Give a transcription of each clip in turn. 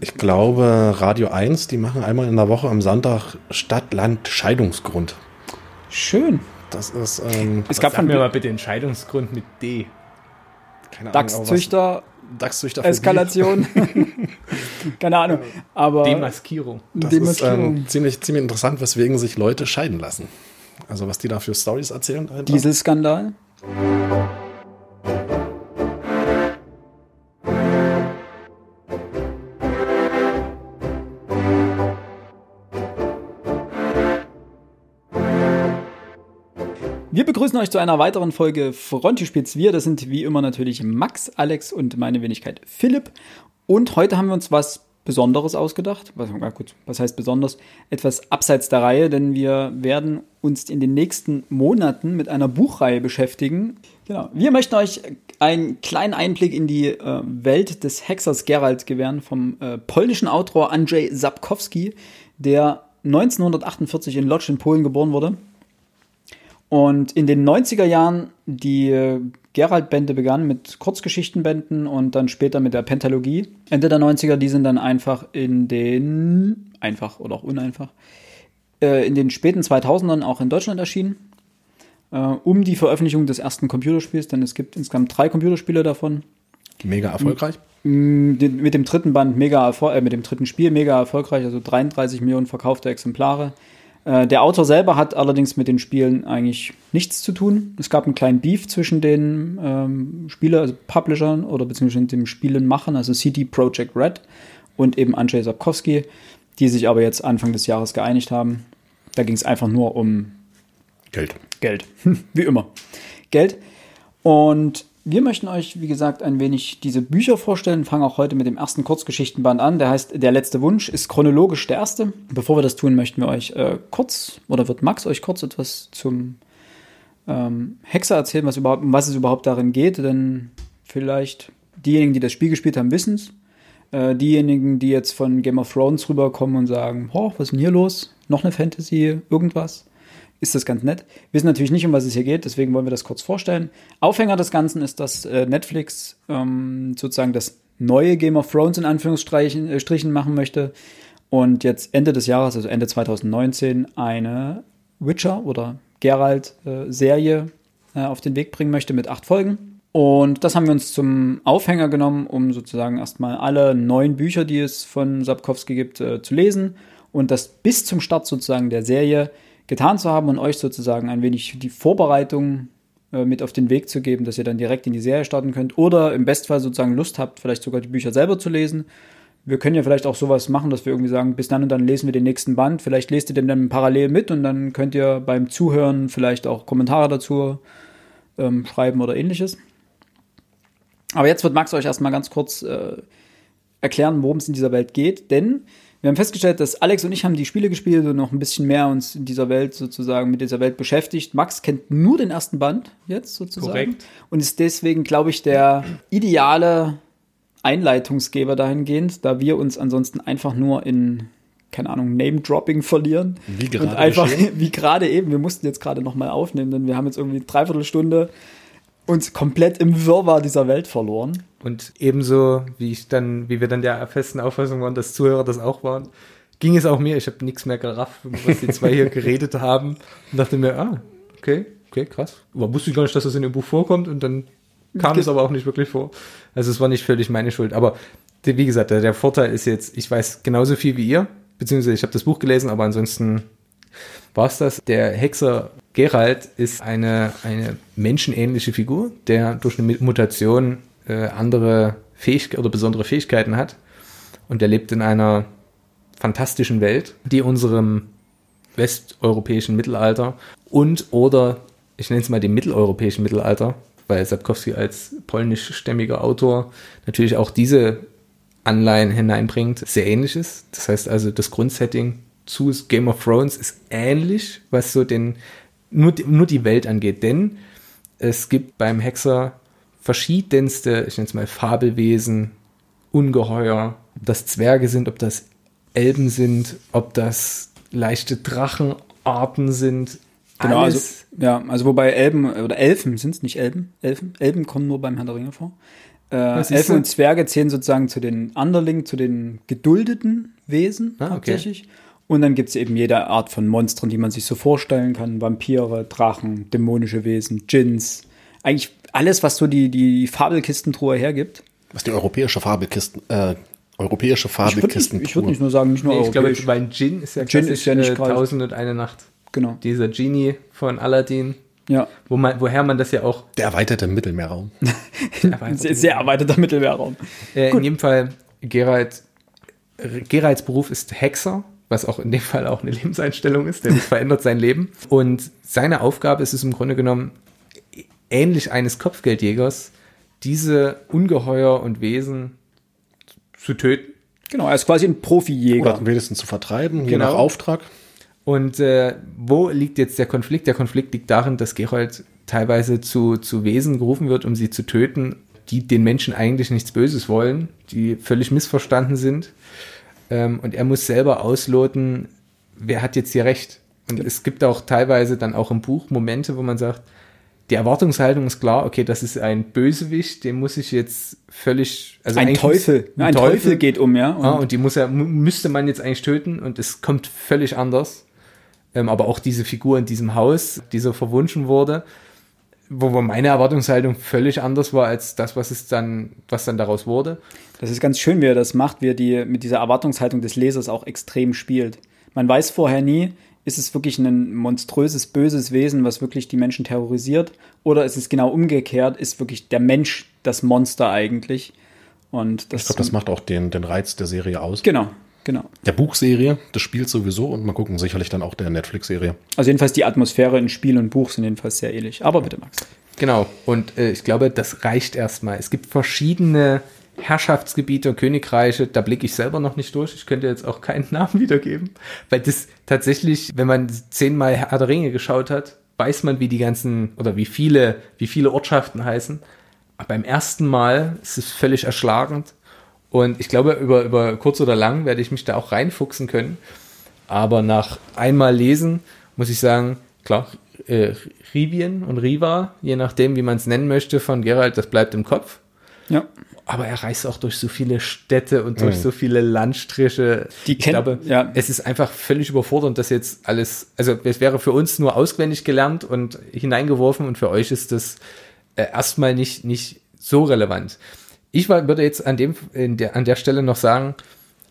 Ich glaube, Radio 1, die machen einmal in der Woche am Sonntag Stadt-Land-Scheidungsgrund. Schön. Das ist. Ähm, Es gab von mir mal bitte Entscheidunggrund mit D. keine Ahnung, aber Dachszüchter, Dachszüchter Eskalation. Keine Ahnung. Aber Demaskierung. Das ist Demaskierung. ähm, ziemlich, ziemlich interessant, weswegen sich Leute scheiden lassen. Also, was die da für Stories erzählen. dahinter. Dieselskandal. Wir begrüßen euch zu einer weiteren Folge Frontispiels Wir. Das sind wie immer natürlich Max, Alex und meine Wenigkeit Philipp. Und heute haben wir uns was Besonderes ausgedacht. Was, gut, was heißt besonders? Etwas abseits der Reihe, denn wir werden uns in den nächsten Monaten mit einer Buchreihe beschäftigen. Genau. Wir möchten euch einen kleinen Einblick in die äh, Welt des Hexers Geralt gewähren vom äh, polnischen Autor Andrzej Sapkowski, der 1948 in Lodz in Polen geboren wurde. Und in den 90er Jahren die äh, Geralt-Bände begannen mit Kurzgeschichtenbänden und dann später mit der Pentalogie. Ende der 90er, die sind dann einfach in den, einfach oder auch uneinfach, äh, in den späten 2000ern auch in Deutschland erschienen. Äh, um die Veröffentlichung des ersten Computerspiels, denn es gibt insgesamt drei Computerspiele davon. Mega erfolgreich. Mit dem dritten Band mega erfol- äh, mit dem dritten Spiel mega erfolgreich, also 33 Millionen verkaufte Exemplare. Äh, Der Autor selber hat allerdings mit den Spielen eigentlich nichts zu tun. Es gab einen kleinen Beef zwischen den ähm, Spieler, also Publishern oder beziehungsweise dem Spielenmachern, also CD Projekt Red und eben Andrzej Sapkowski, die sich aber jetzt Anfang des Jahres geeinigt haben. Da ging es einfach nur um Geld. Geld. Wie immer. Geld. Und wir möchten euch, wie gesagt, ein wenig diese Bücher vorstellen. Fangen auch heute mit dem ersten Kurzgeschichtenband an. Der heißt Der letzte Wunsch, ist chronologisch der erste. Bevor wir das tun, möchten wir euch äh, kurz, oder wird Max euch kurz etwas zum ähm, Hexer erzählen, was, überhaupt, um was es überhaupt darin geht. Denn vielleicht diejenigen, die das Spiel gespielt haben, wissen es. Äh, diejenigen, die jetzt von Game of Thrones rüberkommen und sagen, oh, was ist denn hier los? Noch eine Fantasy, irgendwas ist das ganz nett. Wir wissen natürlich nicht, um was es hier geht, deswegen wollen wir das kurz vorstellen. Aufhänger des Ganzen ist, dass äh, Netflix ähm, sozusagen das neue Game of Thrones in Anführungsstrichen äh, Strichen machen möchte und jetzt Ende des Jahres, also Ende 2019, eine Witcher oder Geralt-Serie äh, auf den Weg bringen möchte mit acht Folgen. Und das haben wir uns zum Aufhänger genommen, um sozusagen erstmal alle neun Bücher, die es von Sapkowski gibt, äh, zu lesen und das bis zum Start sozusagen der Serie getan zu haben und euch sozusagen ein wenig die Vorbereitung äh, mit auf den Weg zu geben, dass ihr dann direkt in die Serie starten könnt oder im Bestfall sozusagen Lust habt, vielleicht sogar die Bücher selber zu lesen. Wir können ja vielleicht auch sowas machen, dass wir irgendwie sagen, bis dann und dann lesen wir den nächsten Band. Vielleicht lest ihr den dann parallel mit und dann könnt ihr beim Zuhören vielleicht auch Kommentare dazu ähm, schreiben oder ähnliches. Aber jetzt wird Max euch erstmal ganz kurz äh, erklären, worum es in dieser Welt geht, denn wir haben festgestellt, dass Alex und ich haben die Spiele gespielt und noch ein bisschen mehr uns in dieser Welt sozusagen mit dieser Welt beschäftigt. Max kennt nur den ersten Band jetzt sozusagen Korrekt. und ist deswegen, glaube ich, der ideale Einleitungsgeber dahingehend, da wir uns ansonsten einfach nur in keine Ahnung, Name-Dropping verlieren. Wie und gerade einfach, geschehen. wie gerade eben, wir mussten jetzt gerade nochmal aufnehmen, denn wir haben jetzt irgendwie eine Dreiviertelstunde uns komplett im Wirrwarr dieser Welt verloren. Und ebenso, wie ich dann, wie wir dann der festen Auffassung waren, dass Zuhörer das auch waren, ging es auch mir. Ich habe nichts mehr gerafft, was die zwei hier geredet haben. Und dachte mir, ah, okay, okay, krass. Aber wusste ich gar nicht, dass das in dem Buch vorkommt. Und dann kam es aber auch nicht wirklich vor. Also es war nicht völlig meine Schuld. Aber wie gesagt, der, der Vorteil ist jetzt, ich weiß genauso viel wie ihr, beziehungsweise ich habe das Buch gelesen, aber ansonsten war es das. Der Hexer Geralt ist eine, eine menschenähnliche Figur, der durch eine Mutation äh, andere Fähigkeiten oder besondere Fähigkeiten hat. Und er lebt in einer fantastischen Welt, die unserem westeuropäischen Mittelalter und oder ich nenne es mal dem mitteleuropäischen Mittelalter, weil Sapkowski als polnischstämmiger Autor natürlich auch diese Anleihen hineinbringt, sehr ähnlich ist. Das heißt also, das Grundsetting zu Game of Thrones ist ähnlich, was so den, nur, die- nur die Welt angeht, denn es gibt beim Hexer verschiedenste, ich nenne es mal Fabelwesen, Ungeheuer, ob das Zwerge sind, ob das Elben sind, ob das leichte Drachenarten sind. Genau, also, Alles. ja, also wobei Elben oder Elfen sind es nicht Elben, Elfen, Elben kommen nur beim Herrn der Ringe vor. Äh, Elfen und Zwerge zählen sozusagen zu den Underlingen, zu den geduldeten Wesen Ah, okay. Und dann gibt es eben jede Art von Monstern, die man sich so vorstellen kann. Vampire, Drachen, dämonische Wesen, Djinns. Eigentlich alles, was so die, die Fabelkistentruhe hergibt. Was die europäische Fabelkisten, äh, europäische Ich würde nicht, Fabelkisten ich würd nicht nur sagen, nicht nur Nee, ich glaube, europäisch. mein Djinn ist ja Djinn klassisch ist ja nicht äh, gerade- Tausend und eine Nacht. genau. Dieser Genie von Aladdin, Ja. wo man, woher man das ja auch Der erweiterte Mittelmeerraum. Ein sehr, sehr erweiterter Mittelmeerraum. Äh, in jedem Fall, Geralt, Geralts Beruf ist Hexer, was auch in dem Fall auch eine Lebenseinstellung ist, denn es verändert sein Leben. Und seine Aufgabe ist es im Grunde genommen, ähnlich eines Kopfgeldjägers, diese Ungeheuer und Wesen zu töten. Genau, er ist quasi ein Profijäger. Oder wenigstens zu vertreiben, je Genau. nach Auftrag. Und äh, wo liegt jetzt der Konflikt? Der Konflikt liegt darin, dass Geralt teilweise zu, zu Wesen gerufen wird, um sie zu töten, die den Menschen eigentlich nichts Böses wollen, die völlig missverstanden sind. Ähm, und er muss selber ausloten, wer hat jetzt hier recht. Und es gibt auch teilweise dann auch im Buch Momente, wo man sagt, die Erwartungshaltung ist klar, okay, das ist ein Bösewicht, den muss ich jetzt völlig, also ein Teufel. muss- ein Teufel. geht um, ja. Und Ah, und die muss er, müsste man jetzt eigentlich töten und es kommt völlig anders. Ähm, aber auch diese Figur in diesem Haus, die so verwunschen wurde, wo wo meine Erwartungshaltung völlig anders war als das, was es dann, was dann daraus wurde. Das ist ganz schön, wie er das macht, wie er die mit dieser Erwartungshaltung des Lesers auch extrem spielt. Man weiß vorher nie, ist es wirklich ein monströses, böses Wesen, was wirklich die Menschen terrorisiert, oder ist es genau umgekehrt, ist wirklich der Mensch das Monster eigentlich? Und das, Ich glaube, das macht auch den, den Reiz der Serie aus. genau, genau. Der Buchserie, des Spiels sowieso und mal gucken, sicherlich dann auch der Netflix-Serie. Also jedenfalls die Atmosphäre in Spiel und Buch sind jedenfalls sehr ähnlich. Aber bitte, Max. Genau. Und äh, ich glaube, das reicht erstmal. Es gibt verschiedene Herrschaftsgebiete und Königreiche, da blicke ich selber noch nicht durch. Ich könnte jetzt auch keinen Namen wiedergeben, weil das tatsächlich, wenn man zehnmal Herr der Ringe geschaut hat, weiß man, wie die ganzen oder wie viele, wie viele Ortschaften heißen. Aber beim ersten Mal ist es völlig erschlagend. Und ich glaube, über, über kurz oder lang werde ich mich da auch reinfuchsen können. Aber nach einmal lesen muss ich sagen, klar, äh, Rivien und Riva, je nachdem, wie man es nennen möchte, von Geralt, das bleibt im Kopf. Ja. Aber er reist auch durch so viele Städte und durch Mhm. so viele Landstriche. Die ich kennt- glaube, ja. es ist einfach völlig überfordernd, das jetzt alles, also es wäre für uns nur auswendig gelernt und hineingeworfen und für euch ist das äh, erstmal nicht, nicht so relevant. Ich würde jetzt an, dem, der, an der Stelle noch sagen,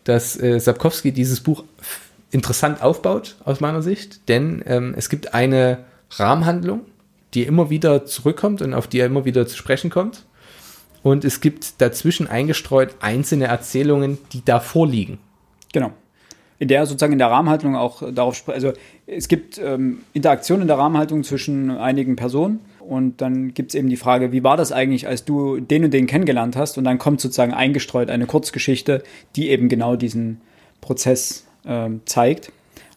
dass äh, Sapkowski dieses Buch interessant aufbaut, aus meiner Sicht, denn ähm, es gibt eine Rahmenhandlung, die immer wieder zurückkommt und auf die er immer wieder zu sprechen kommt. Und es gibt dazwischen eingestreut einzelne Erzählungen, die da vorliegen. Genau. In der sozusagen in der Rahmenhaltung auch darauf spricht. Also es gibt ähm, Interaktion in der Rahmenhaltung zwischen einigen Personen und dann gibt es eben die Frage, wie war das eigentlich, als du den und den kennengelernt hast? Und dann kommt sozusagen eingestreut eine Kurzgeschichte, die eben genau diesen Prozess ähm, zeigt.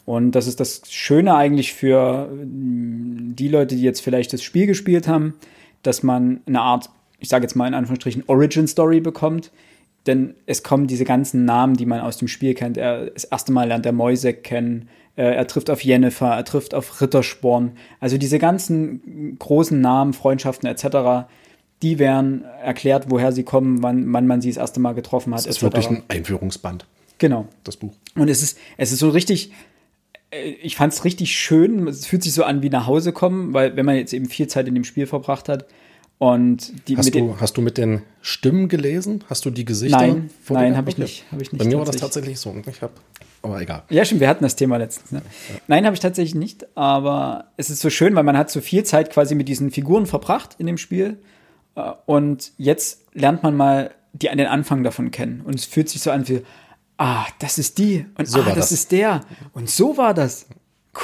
Und das ist das Schöne eigentlich für ähm, die Leute, die jetzt vielleicht das Spiel gespielt haben, dass man eine Art, ich sage jetzt mal in Anführungsstrichen, Origin Story bekommt. Denn es kommen diese ganzen Namen, die man aus dem Spiel kennt. Er, das erste Mal lernt er Moisek kennen. Äh, er trifft auf Jennifer, er trifft auf Rittersporn. Also diese ganzen großen Namen, Freundschaften etc., die werden erklärt, woher sie kommen, wann, wann man sie das erste Mal getroffen hat. Das ist wirklich ein Einführungsband, genau. das Buch. Und es ist, es ist so richtig, äh, ich fand es richtig schön. Es fühlt sich so an wie nach Hause kommen, weil wenn man jetzt eben viel Zeit in dem Spiel verbracht hat und die Hast du, hast du mit den Stimmen gelesen? Hast du die Gesichter? Nein, nein, habe ich nicht, habe ich nicht. Bei mir war das tatsächlich. so. Ich hab, aber egal. Ja, stimmt, wir hatten das Thema letztens. Ne? Nein, habe ich tatsächlich nicht, aber es ist so schön, weil man hat so viel Zeit quasi mit diesen Figuren verbracht in dem Spiel äh, und jetzt lernt man mal die an den Anfang davon kennen und es fühlt sich so an wie, ah, das ist die und So ah, war das, das. ist der und so war das.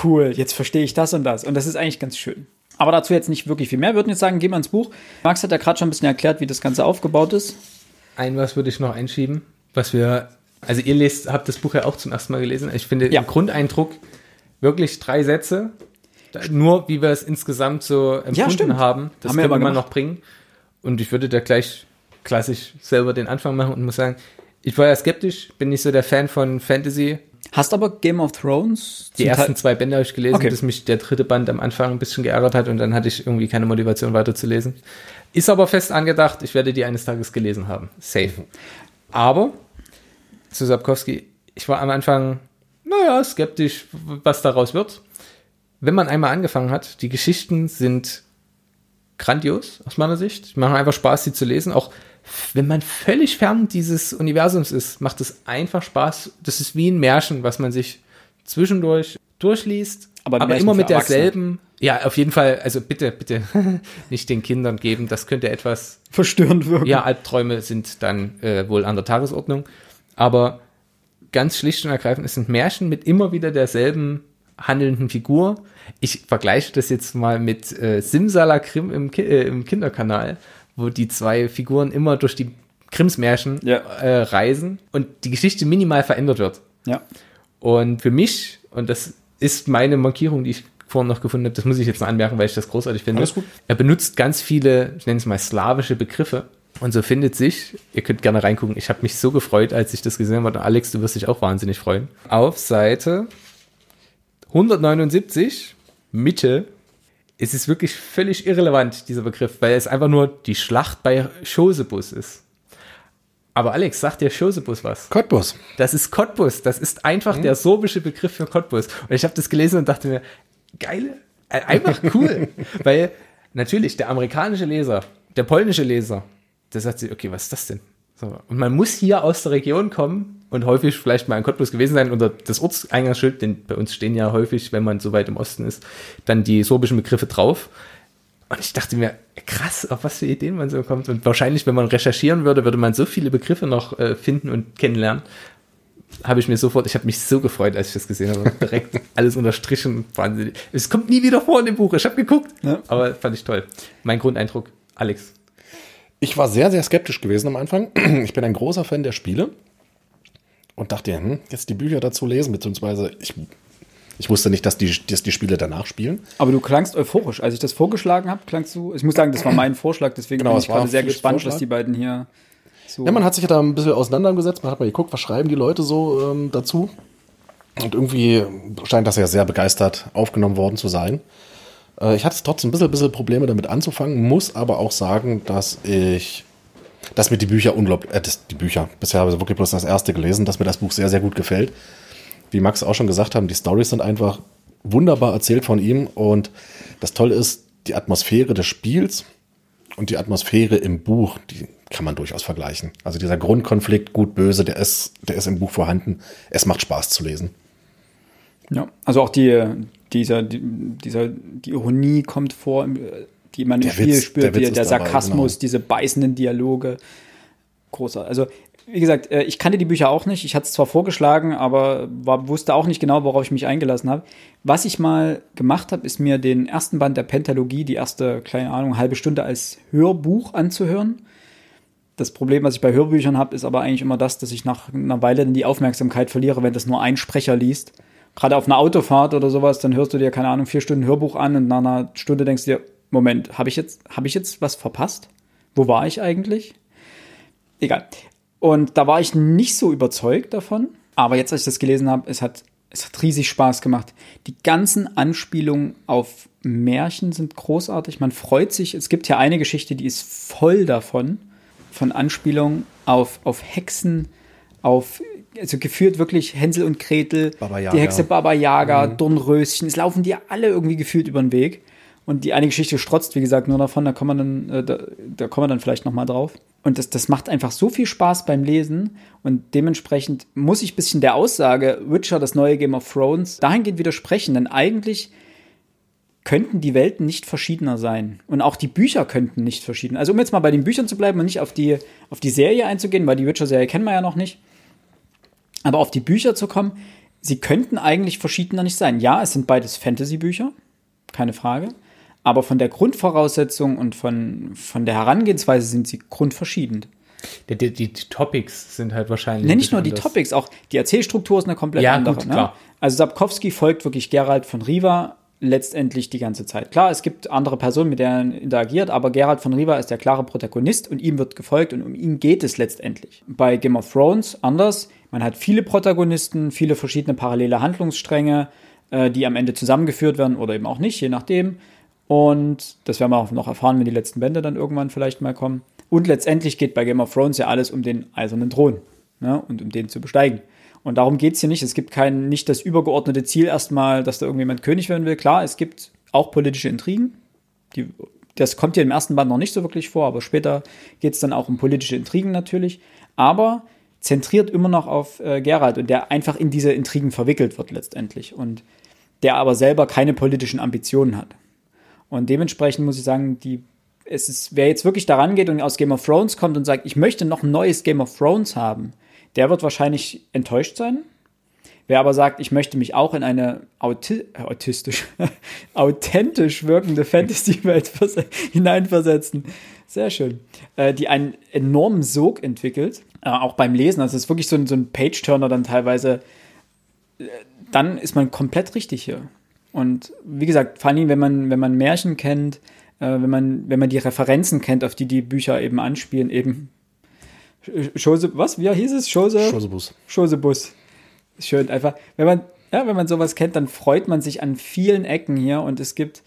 Cool, jetzt verstehe ich das und das und das ist eigentlich ganz schön. Aber dazu jetzt nicht wirklich viel mehr. Wir würden jetzt sagen, gehen wir ins Buch. Max hat ja gerade schon ein bisschen erklärt, wie das Ganze aufgebaut ist. Ein was würde ich noch einschieben, was wir, also ihr lest, habt das Buch ja auch zum ersten Mal gelesen. Ich finde Ja. im Grundeindruck wirklich drei Sätze. Nur wie wir es insgesamt so empfunden stimmt. haben, das Haben können wir gemacht. noch bringen. Und ich würde da gleich klassisch selber den Anfang machen und muss sagen, ich war ja skeptisch, bin nicht so der Fan von Fantasy. Hast aber Game of Thrones Die ersten Teil- zwei Bände habe ich gelesen, Okay. bis mich der dritte Band am Anfang ein bisschen geärgert hat und dann hatte ich irgendwie keine Motivation weiterzulesen. Ist aber fest angedacht, ich werde die eines Tages gelesen haben. Safe. Aber zu Sapkowski, ich war am Anfang, naja, skeptisch, was daraus wird. Wenn man einmal angefangen hat, die Geschichten sind grandios aus meiner Sicht. Machen einfach Spaß, sie zu lesen. Auch wenn man völlig fern dieses Universums ist, macht es einfach Spaß. Das ist wie ein Märchen, was man sich zwischendurch durchliest, Aber aber, immer mit derselben. Ja, auf jeden Fall. Also bitte, bitte nicht den Kindern geben. Das könnte etwas verstörend wirken. ja, Albträume sind dann äh, wohl an der Tagesordnung. Aber ganz schlicht und ergreifend, es sind Märchen mit immer wieder derselben handelnden Figur. Ich vergleiche das jetzt mal mit äh, Simsalakrim im, Ki äh, im Kinderkanal, wo die zwei Figuren immer durch die Grimms Märchen Ja. äh, reisen und die Geschichte minimal verändert wird. ja. Und für mich, und das ist meine Markierung, die ich vorhin noch gefunden habe, das muss ich jetzt noch anmerken, weil ich das großartig finde. Alles gut. Er benutzt ganz viele, ich nenne es mal slawische Begriffe. Und so findet sich, ihr könnt gerne reingucken, ich habe mich so gefreut, als ich das gesehen habe. Und Alex, du wirst dich auch wahnsinnig freuen. Auf Seite 179, Mitte, es ist wirklich völlig irrelevant, dieser Begriff, weil es einfach nur die Schlacht bei Chosebus ist. Aber Alex, sagt dir Chosebus was? Cottbus. Das ist Cottbus. Das ist einfach der sorbische Begriff für Cottbus. Und ich habe das gelesen und dachte mir, geile, äh, einfach cool. Weil natürlich der amerikanische Leser, der polnische Leser, der sagt sich, okay, was ist das denn? So. Und man muss hier aus der Region kommen und häufig vielleicht mal in Cottbus gewesen sein unter das Ortseingangsschild, denn bei uns stehen ja häufig, wenn man so weit im Osten ist, dann die sorbischen Begriffe drauf. Und ich dachte mir, krass, auf was für Ideen man so kommt. Und wahrscheinlich, wenn man recherchieren würde, würde man so viele Begriffe noch äh, finden und kennenlernen. Habe ich mir sofort, ich habe mich so gefreut, als ich das gesehen habe. Direkt alles unterstrichen. Wahnsinnig. Es kommt nie wieder vor in dem Buch. Ich habe geguckt. Ja. Aber fand ich toll. Mein Grundeindruck, Alex. Ich war sehr, sehr skeptisch gewesen am Anfang. Ich bin ein großer Fan der Spiele und dachte, hm, jetzt die Bücher dazu lesen, beziehungsweise ich, ich wusste nicht, dass die, dass die Spiele danach spielen. Aber du klangst euphorisch. Als ich das vorgeschlagen habe, klangst du. Ich muss sagen, das war mein Vorschlag, deswegen Genau, bin ich gerade sehr gespannt, Vorschlag. was die beiden hier so. Ja, man hat sich ja da ein bisschen auseinandergesetzt, man hat mal geguckt, was schreiben die Leute so ähm, dazu. Und irgendwie scheint das ja sehr begeistert aufgenommen worden zu sein. Äh, ich hatte trotzdem ein bisschen, bisschen Probleme damit anzufangen, muss aber auch sagen, dass ich, dass mir die Bücher unglaublich, äh, das, die Bücher, bisher habe ich wirklich bloß das erste gelesen, dass mir das Buch sehr, sehr gut gefällt. Wie Max auch schon gesagt haben, die Storys sind einfach wunderbar erzählt von ihm und das Tolle ist, die Atmosphäre des Spiels und die Atmosphäre im Buch, die kann man durchaus vergleichen. Also dieser Grundkonflikt, gut, böse, der ist, der ist im Buch vorhanden. Es macht Spaß zu lesen. Ja, also auch die, dieser, die, dieser, die Ironie kommt vor, die man im Der Spiel Witz- spürt, der der, der dabei, Sarkasmus, genau. diese beißenden Dialoge. Großer. Also, wie gesagt, äh, ich kannte die Bücher auch nicht. Ich hatte es zwar vorgeschlagen, aber war, wusste auch nicht genau, worauf ich mich eingelassen habe. Was ich mal gemacht habe, ist mir den ersten Band der Pentalogie, die erste, keine Ahnung, halbe Stunde als Hörbuch anzuhören. Das Problem, was ich bei Hörbüchern habe, ist aber eigentlich immer das, dass ich nach einer Weile dann die Aufmerksamkeit verliere, wenn das nur ein Sprecher liest. Gerade auf einer Autofahrt oder sowas, dann hörst du dir, keine Ahnung, vier Stunden Hörbuch an und nach einer Stunde denkst du dir, Moment, habe ich jetzt, habe ich jetzt was verpasst? Wo war ich eigentlich? Egal. Und da war ich nicht so überzeugt davon. Aber jetzt, als ich das gelesen habe, es hat, es hat riesig Spaß gemacht. Die ganzen Anspielungen auf Märchen sind großartig. Man freut sich. Es gibt ja eine Geschichte, die ist voll davon. Von Anspielungen auf, auf Hexen, auf, also geführt wirklich Hänsel und Gretel, die Hexe Baba Yaga, Dornröschen. Es laufen dir alle irgendwie gefühlt über den Weg. Und die eine Geschichte strotzt, wie gesagt, nur davon, da kommen wir dann, äh, da, da kommen wir dann vielleicht nochmal drauf. Und das, das macht einfach so viel Spaß beim Lesen. Und dementsprechend muss ich ein bisschen der Aussage, Witcher, das neue Game of Thrones, dahingehend widersprechen. Denn eigentlich könnten die Welten nicht verschiedener sein. Und auch die Bücher könnten nicht verschieden. Also um jetzt mal bei den Büchern zu bleiben und nicht auf die, auf die Serie einzugehen, weil die Witcher-Serie kennen wir ja noch nicht. Aber auf die Bücher zu kommen, sie könnten eigentlich verschiedener nicht sein. Ja, es sind beides Fantasy-Bücher, keine Frage. Aber von der Grundvoraussetzung und von, von der Herangehensweise sind sie grundverschieden. Die, die, die Topics sind halt wahrscheinlich. Nee, nicht nur die anders. Topics, auch die Erzählstruktur ist eine komplett Ja, andere. gut, ne? klar. Also Sapkowski folgt wirklich Gerald von Riva letztendlich die ganze Zeit. Klar, es gibt andere Personen, mit denen er interagiert, aber Gerald von Riva ist der klare Protagonist und ihm wird gefolgt und um ihn geht es letztendlich. Bei Game of Thrones anders. Man hat viele Protagonisten, viele verschiedene parallele Handlungsstränge, äh, die am Ende zusammengeführt werden oder eben auch nicht, je nachdem. Und das werden wir auch noch erfahren, wenn die letzten Bände dann irgendwann vielleicht mal kommen. Und letztendlich geht bei Game of Thrones ja alles um den eisernen Thron ne? und um den zu besteigen. Und darum geht es hier nicht. Es gibt kein, nicht das übergeordnete Ziel erstmal, dass da irgendjemand König werden will. Klar, es gibt auch politische Intrigen. Die, das kommt hier im ersten Band noch nicht so wirklich vor, aber später geht es dann auch um politische Intrigen natürlich. Aber zentriert immer noch auf äh, Geralt und der einfach in diese Intrigen verwickelt wird letztendlich und der aber selber keine politischen Ambitionen hat. Und dementsprechend muss ich sagen, die, es ist, wer jetzt wirklich daran geht und aus Game of Thrones kommt und sagt, ich möchte noch ein neues Game of Thrones haben, der wird wahrscheinlich enttäuscht sein. Wer aber sagt, ich möchte mich auch in eine auti äh, autistisch, authentisch wirkende Fantasy-Welt hineinversetzen, sehr schön, äh, die einen enormen Sog entwickelt, äh, auch beim Lesen. Also es ist wirklich so ein, so ein Page-Turner dann teilweise. Äh, dann ist man komplett richtig hier. Und wie gesagt, vor allem, wenn man, wenn man Märchen kennt, äh, wenn, man, wenn man die Referenzen kennt, auf die die Bücher eben anspielen, eben Schose, was, wie hieß es? Schose? Schosebus. Schosebus. Schön, einfach, wenn man, ja, wenn man sowas kennt, dann freut man sich an vielen Ecken hier und es gibt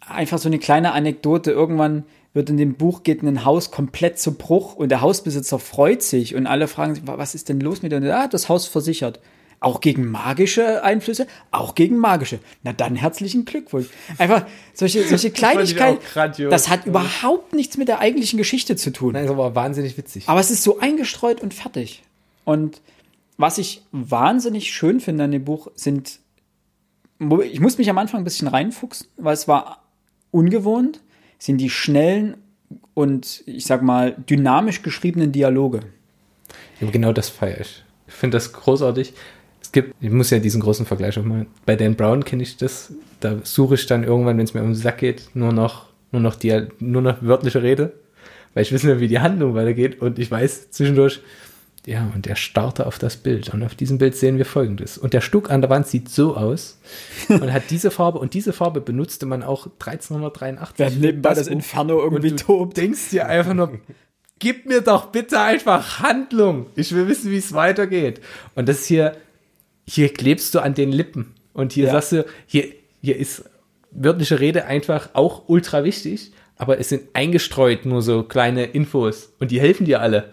einfach so eine kleine Anekdote. Irgendwann wird in dem Buch geht ein Haus komplett zu Bruch und der Hausbesitzer freut sich und alle fragen sich, was ist denn los mit dem? Ah, das Haus versichert. Auch gegen magische Einflüsse? Auch gegen magische. Na dann herzlichen Glückwunsch. Einfach solche, solche Kleinigkeiten. Das hat überhaupt nichts mit der eigentlichen Geschichte zu tun. Nein, ist aber wahnsinnig witzig. Aber es ist so eingestreut und fertig. Und was ich wahnsinnig schön finde an dem Buch sind, ich muss mich am Anfang ein bisschen reinfuchsen, weil es war ungewohnt, sind die schnellen und ich sag mal dynamisch geschriebenen Dialoge. Ja, genau das feiere ich. Ich finde das großartig es gibt, ich muss ja diesen großen Vergleich auch machen. Bei Dan Brown kenne ich das. Da suche ich dann irgendwann, wenn es mir um den Sack geht, nur noch, nur noch die, nur noch wörtliche Rede. Weil ich wissen will, wie die Handlung weitergeht. Und ich weiß zwischendurch, ja, und er starrte auf das Bild. Und auf diesem Bild sehen wir folgendes. Und der Stuck an der Wand sieht so aus und hat diese Farbe. Und diese Farbe benutzte man auch 1383. Wenn nebenbei das, das Inferno irgendwie tobt. denkst dir einfach nur, gib mir doch bitte einfach Handlung. Ich will wissen, wie es weitergeht. Und das ist hier hier klebst du an den Lippen. Und hier ja. sagst du, hier, hier ist wörtliche Rede einfach auch ultra wichtig, aber es sind eingestreut nur so kleine Infos und die helfen dir alle.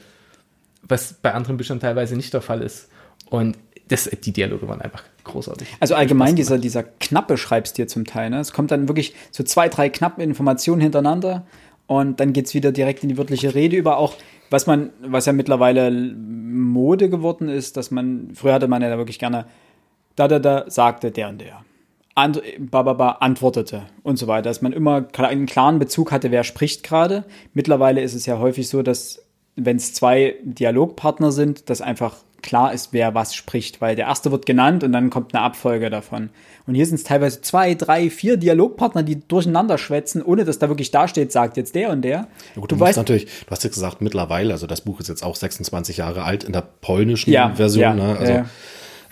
Was bei anderen Büchern teilweise nicht der Fall ist. Und das, die Dialoge waren einfach großartig. Also allgemein dieser, dieser knappe Schreibstil zum Teil. Ne? Es kommt dann wirklich so zwei, drei knappe Informationen hintereinander und dann geht es wieder direkt in die wörtliche Rede über. Auch was man, was ja mittlerweile Mode geworden ist, dass man, früher hatte man ja wirklich gerne, da, da, da, sagte der und der. And, bababa, antwortete und so weiter, dass man immer einen klaren Bezug hatte, wer spricht gerade. Mittlerweile ist es ja häufig so, dass wenn es zwei Dialogpartner sind, dass einfach klar ist, wer was spricht, weil der erste wird genannt und dann kommt eine Abfolge davon. Und hier sind es teilweise zwei, drei, vier Dialogpartner, die durcheinander schwätzen, ohne dass da wirklich dasteht, sagt jetzt der und der. Ja gut, du, du weißt natürlich, du hast jetzt gesagt, mittlerweile, also das Buch ist jetzt auch 26 Jahre alt in der polnischen ja, Version. Ja, ne? also,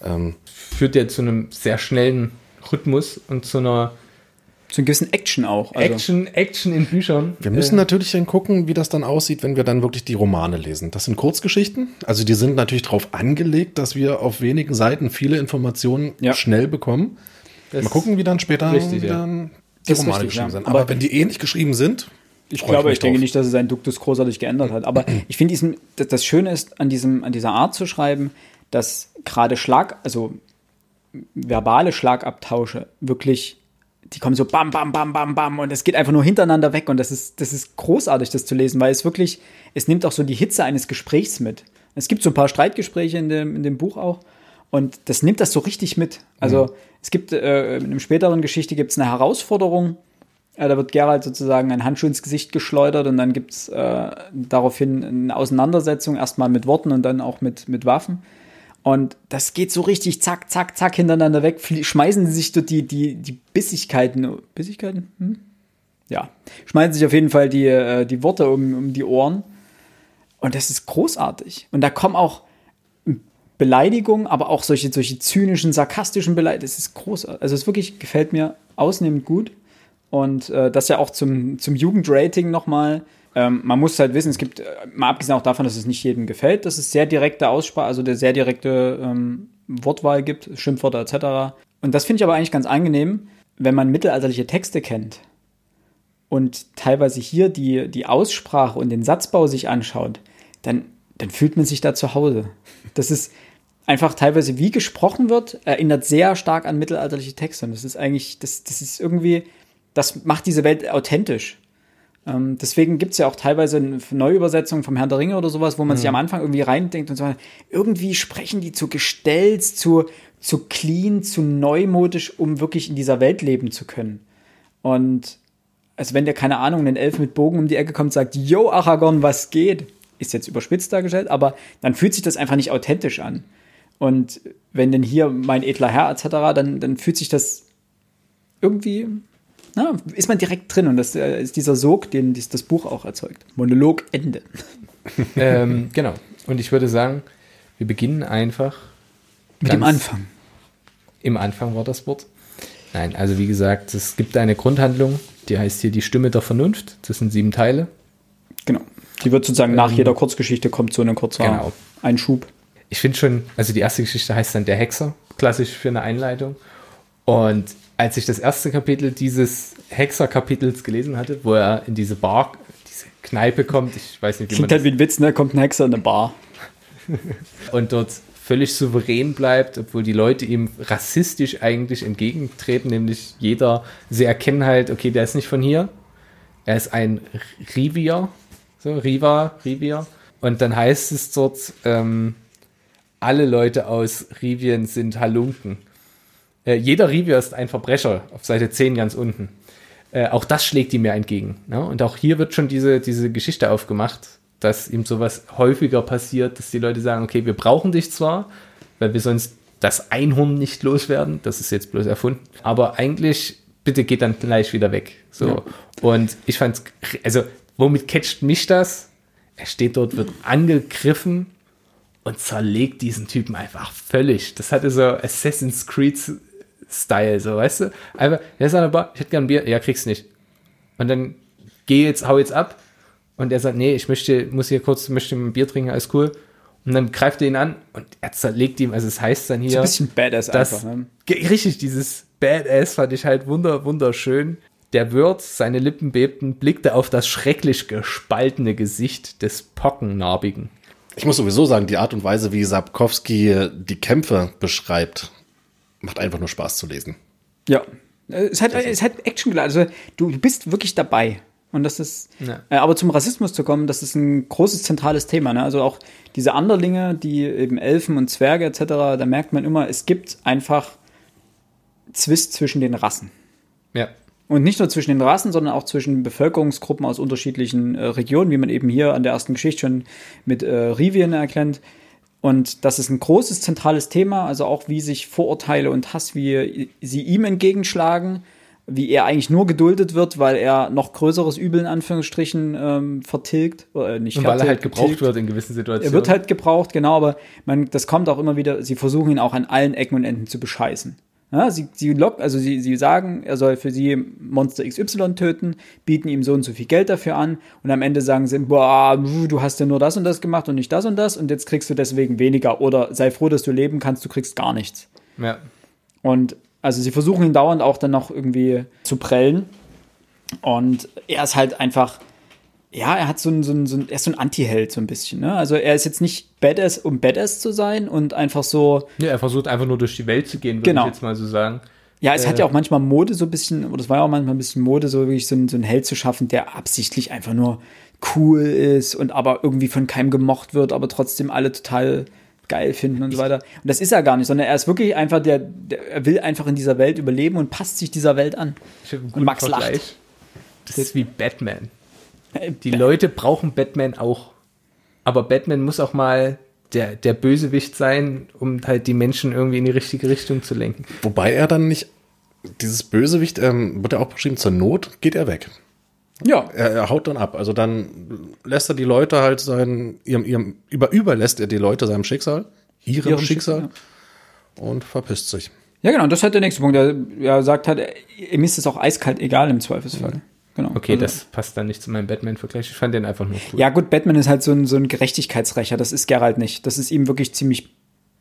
ähm, führt ja zu einem sehr schnellen Rhythmus und zu einer zu einem gewissen Action auch. Also. Action, Action in Büchern. Wir müssen äh. natürlich dann gucken, wie das dann aussieht, wenn wir dann wirklich die Romane lesen. Das sind Kurzgeschichten. Also die sind natürlich darauf angelegt, dass wir auf wenigen Seiten viele Informationen ja. schnell bekommen. Das Mal gucken, wie dann später richtig, wie dann die Romane richtig, geschrieben ja. sind. Aber, Aber wenn die ähnlich geschrieben sind, ich glaube, ich, ich denke nicht, dass es sein Duktus großartig geändert hat. Aber ich finde, diesen, das Schöne ist an diesem, an dieser Art zu schreiben, dass gerade Schlag, also verbale Schlagabtausche wirklich die kommen so bam, bam, bam, bam, bam und es geht einfach nur hintereinander weg und das ist, das ist großartig, das zu lesen, weil es wirklich, es nimmt auch so die Hitze eines Gesprächs mit. Es gibt so ein paar Streitgespräche in dem, in dem Buch auch und das nimmt das so richtig mit. Also mhm. es gibt, äh, in einer späteren Geschichte gibt es eine Herausforderung, äh, da wird Gerald sozusagen ein Handschuh ins Gesicht geschleudert und dann gibt es äh, daraufhin eine Auseinandersetzung, erstmal mit Worten und dann auch mit, mit Waffen. Und das geht so richtig zack, zack, zack hintereinander weg. Schmeißen sie sich dort die, die, die Bissigkeiten. Bissigkeiten? Hm? Ja. Schmeißen sich auf jeden Fall die, äh, die Worte um, um die Ohren. Und das ist großartig. Und da kommen auch Beleidigungen, aber auch solche, solche zynischen, sarkastischen Beleidigungen. Das ist großartig. Also es wirklich gefällt mir ausnehmend gut. Und äh, das ja auch zum, zum Jugendrating nochmal. Ähm, man muss halt wissen, es gibt, äh, mal abgesehen auch davon, dass es nicht jedem gefällt, dass es sehr direkte Aussprache, also der sehr direkte ähm, Wortwahl gibt, Schimpfwörter etc. Und das finde ich aber eigentlich ganz angenehm, wenn man mittelalterliche Texte kennt und teilweise hier die, die Aussprache und den Satzbau sich anschaut, dann, dann fühlt man sich da zu Hause. Das ist einfach teilweise, wie gesprochen wird, erinnert sehr stark an mittelalterliche Texte. Und das ist eigentlich, das, das ist irgendwie, das macht diese Welt authentisch. Ähm, deswegen gibt's ja auch teilweise Neuübersetzungen vom Herrn der Ringe oder sowas, wo man mhm. sich am Anfang irgendwie reindenkt und so irgendwie sprechen die zu gestellt, zu, zu clean, zu neumodisch, um wirklich in dieser Welt leben zu können. Und also wenn der, keine Ahnung, ein Elf mit Bogen um die Ecke kommt und sagt, Yo, Aragorn, was geht? Ist jetzt überspitzt dargestellt, aber dann fühlt sich das einfach nicht authentisch an. Und wenn denn hier mein edler Herr etc., dann, dann fühlt sich das irgendwie, na, ist man direkt drin und das äh, ist dieser Sog, den das Buch auch erzeugt. Monolog Ende. ähm, genau. Und ich würde sagen, wir beginnen einfach mit dem Anfang. Im Anfang war das Wort. Nein, also wie gesagt, es gibt eine Grundhandlung, die heißt hier die Stimme der Vernunft. Das sind sieben Teile. Genau. Die wird sozusagen ähm, nach jeder Kurzgeschichte kommt so ein kurzer genau. Einschub. Ich finde schon, also die erste Geschichte heißt dann Der Hexer, klassisch für eine Einleitung. Und als ich das erste Kapitel dieses Hexer-Kapitels gelesen hatte, wo er in diese Bar, diese Kneipe kommt, ich weiß nicht, wie Klingt man halt wie ein Witz, ne? Kommt ein Hexer in eine Bar. und dort völlig souverän bleibt, obwohl die Leute ihm rassistisch eigentlich entgegentreten, nämlich jeder, sie erkennen halt, okay, der ist nicht von hier, er ist ein Rivier, so Riva, Rivier. Und dann heißt es dort, ähm, alle Leute aus Rivien sind Halunken. Äh, jeder Rivier ist ein Verbrecher, auf Seite 10 ganz unten. Äh, auch das schlägt ihm ja entgegen. Ne? Und auch hier wird schon diese, diese Geschichte aufgemacht, dass ihm sowas häufiger passiert, dass die Leute sagen, okay, wir brauchen dich zwar, weil wir sonst das Einhorn nicht loswerden, das ist jetzt bloß erfunden, aber eigentlich, bitte geht dann gleich wieder weg. So. Ja. Und ich fand's, also, womit catcht mich das? Er steht dort, wird angegriffen und zerlegt diesen Typen einfach völlig. Das hatte so Assassin's Creed Style, so, weißt du? Einfach, der ist an der Bar, ich hätte gern ein Bier, ja, krieg's nicht. Und dann geh jetzt, hau jetzt ab und er sagt, nee, ich möchte, muss hier kurz, möchte ein Bier trinken, alles cool. Und dann greift er ihn an und er zerlegt ihm, also es heißt dann hier. So ein bisschen Badass dass, einfach, ne? Richtig, dieses Badass fand ich halt wunder, wunderschön. Der Wirt, seine Lippen bebten, blickte auf das schrecklich gespaltene Gesicht des Pockennarbigen. Ich muss sowieso sagen, die Art und Weise, wie Sapkowski die Kämpfe beschreibt, macht einfach nur Spaß zu lesen. Ja, es hat, es hat Action, also du bist wirklich dabei. Und das ist, ja. äh, aber zum Rassismus zu kommen, das ist ein großes zentrales Thema. Ne? Also auch diese Anderlinge, die eben Elfen und Zwerge etc., da merkt man immer, es gibt einfach Zwist zwischen den Rassen. Ja. Und nicht nur zwischen den Rassen, sondern auch zwischen Bevölkerungsgruppen aus unterschiedlichen äh, Regionen, wie man eben hier an der ersten Geschichte schon mit äh, Rivien erkennt. Und das ist ein großes zentrales Thema, also auch wie sich Vorurteile und Hass, wie sie ihm entgegenschlagen wie er eigentlich nur geduldet wird, weil er noch größeres Übel in Anführungsstrichen ähm, vertilgt. Äh, nicht Und weil er halt gebraucht wird in gewissen Situationen. Er wird halt gebraucht, genau, aber man, das kommt auch immer wieder, sie versuchen ihn auch an allen Ecken und Enden zu bescheißen. Ja, sie, sie lock, also sie, sie sagen, er soll für sie Monster XY töten, bieten ihm so und so viel Geld dafür an und am Ende sagen sie, boah, du hast ja nur das und das gemacht und nicht das und das und jetzt kriegst du deswegen weniger oder sei froh, dass du leben kannst, du kriegst gar nichts. Ja. Und also sie versuchen ihn dauernd auch dann noch irgendwie zu prellen. Und er ist halt einfach, ja, er hat so ein, so ein, so ein er ist so ein Anti-Held so ein bisschen. Ne? Also er ist jetzt nicht Badass, um Badass zu sein und einfach so. Ja, er versucht einfach nur durch die Welt zu gehen, würde genau. ich jetzt mal so sagen. Ja, es äh, hat ja auch manchmal Mode so ein bisschen, oder es war ja auch manchmal ein bisschen Mode, so wirklich so ein, so ein Held zu schaffen, der absichtlich einfach nur cool ist und aber irgendwie von keinem gemocht wird, aber trotzdem alle total geil finden und so weiter. Und das ist er gar nicht, sondern er ist wirklich einfach der, der er will einfach in dieser Welt überleben und passt sich dieser Welt an. Und Max Vergleich. lacht. Das ist wie Batman. Die Leute brauchen Batman auch. Aber Batman muss auch mal der, der Bösewicht sein, um halt die Menschen irgendwie in die richtige Richtung zu lenken. Wobei er dann nicht, dieses Bösewicht, ähm, wird ja auch beschrieben, zur Not geht er weg. Ja. Er, er, haut dann ab. Also dann lässt er die Leute halt sein, ihrem, ihrem, über, überlässt er die Leute seinem Schicksal, ihrem, ihrem Schicksal, Schicksal ja. und verpisst sich. Ja, genau, das ist halt der nächste Punkt. Er, er sagt halt, ihm ist es auch eiskalt egal im Zweifelsfall. Genau. Okay, Also- das passt dann nicht zu meinem Batman-Vergleich. Ich fand den einfach nur cool. Ja, gut, Batman ist halt so ein, so ein Gerechtigkeitsrächer. Das ist Geralt nicht. Das ist ihm wirklich ziemlich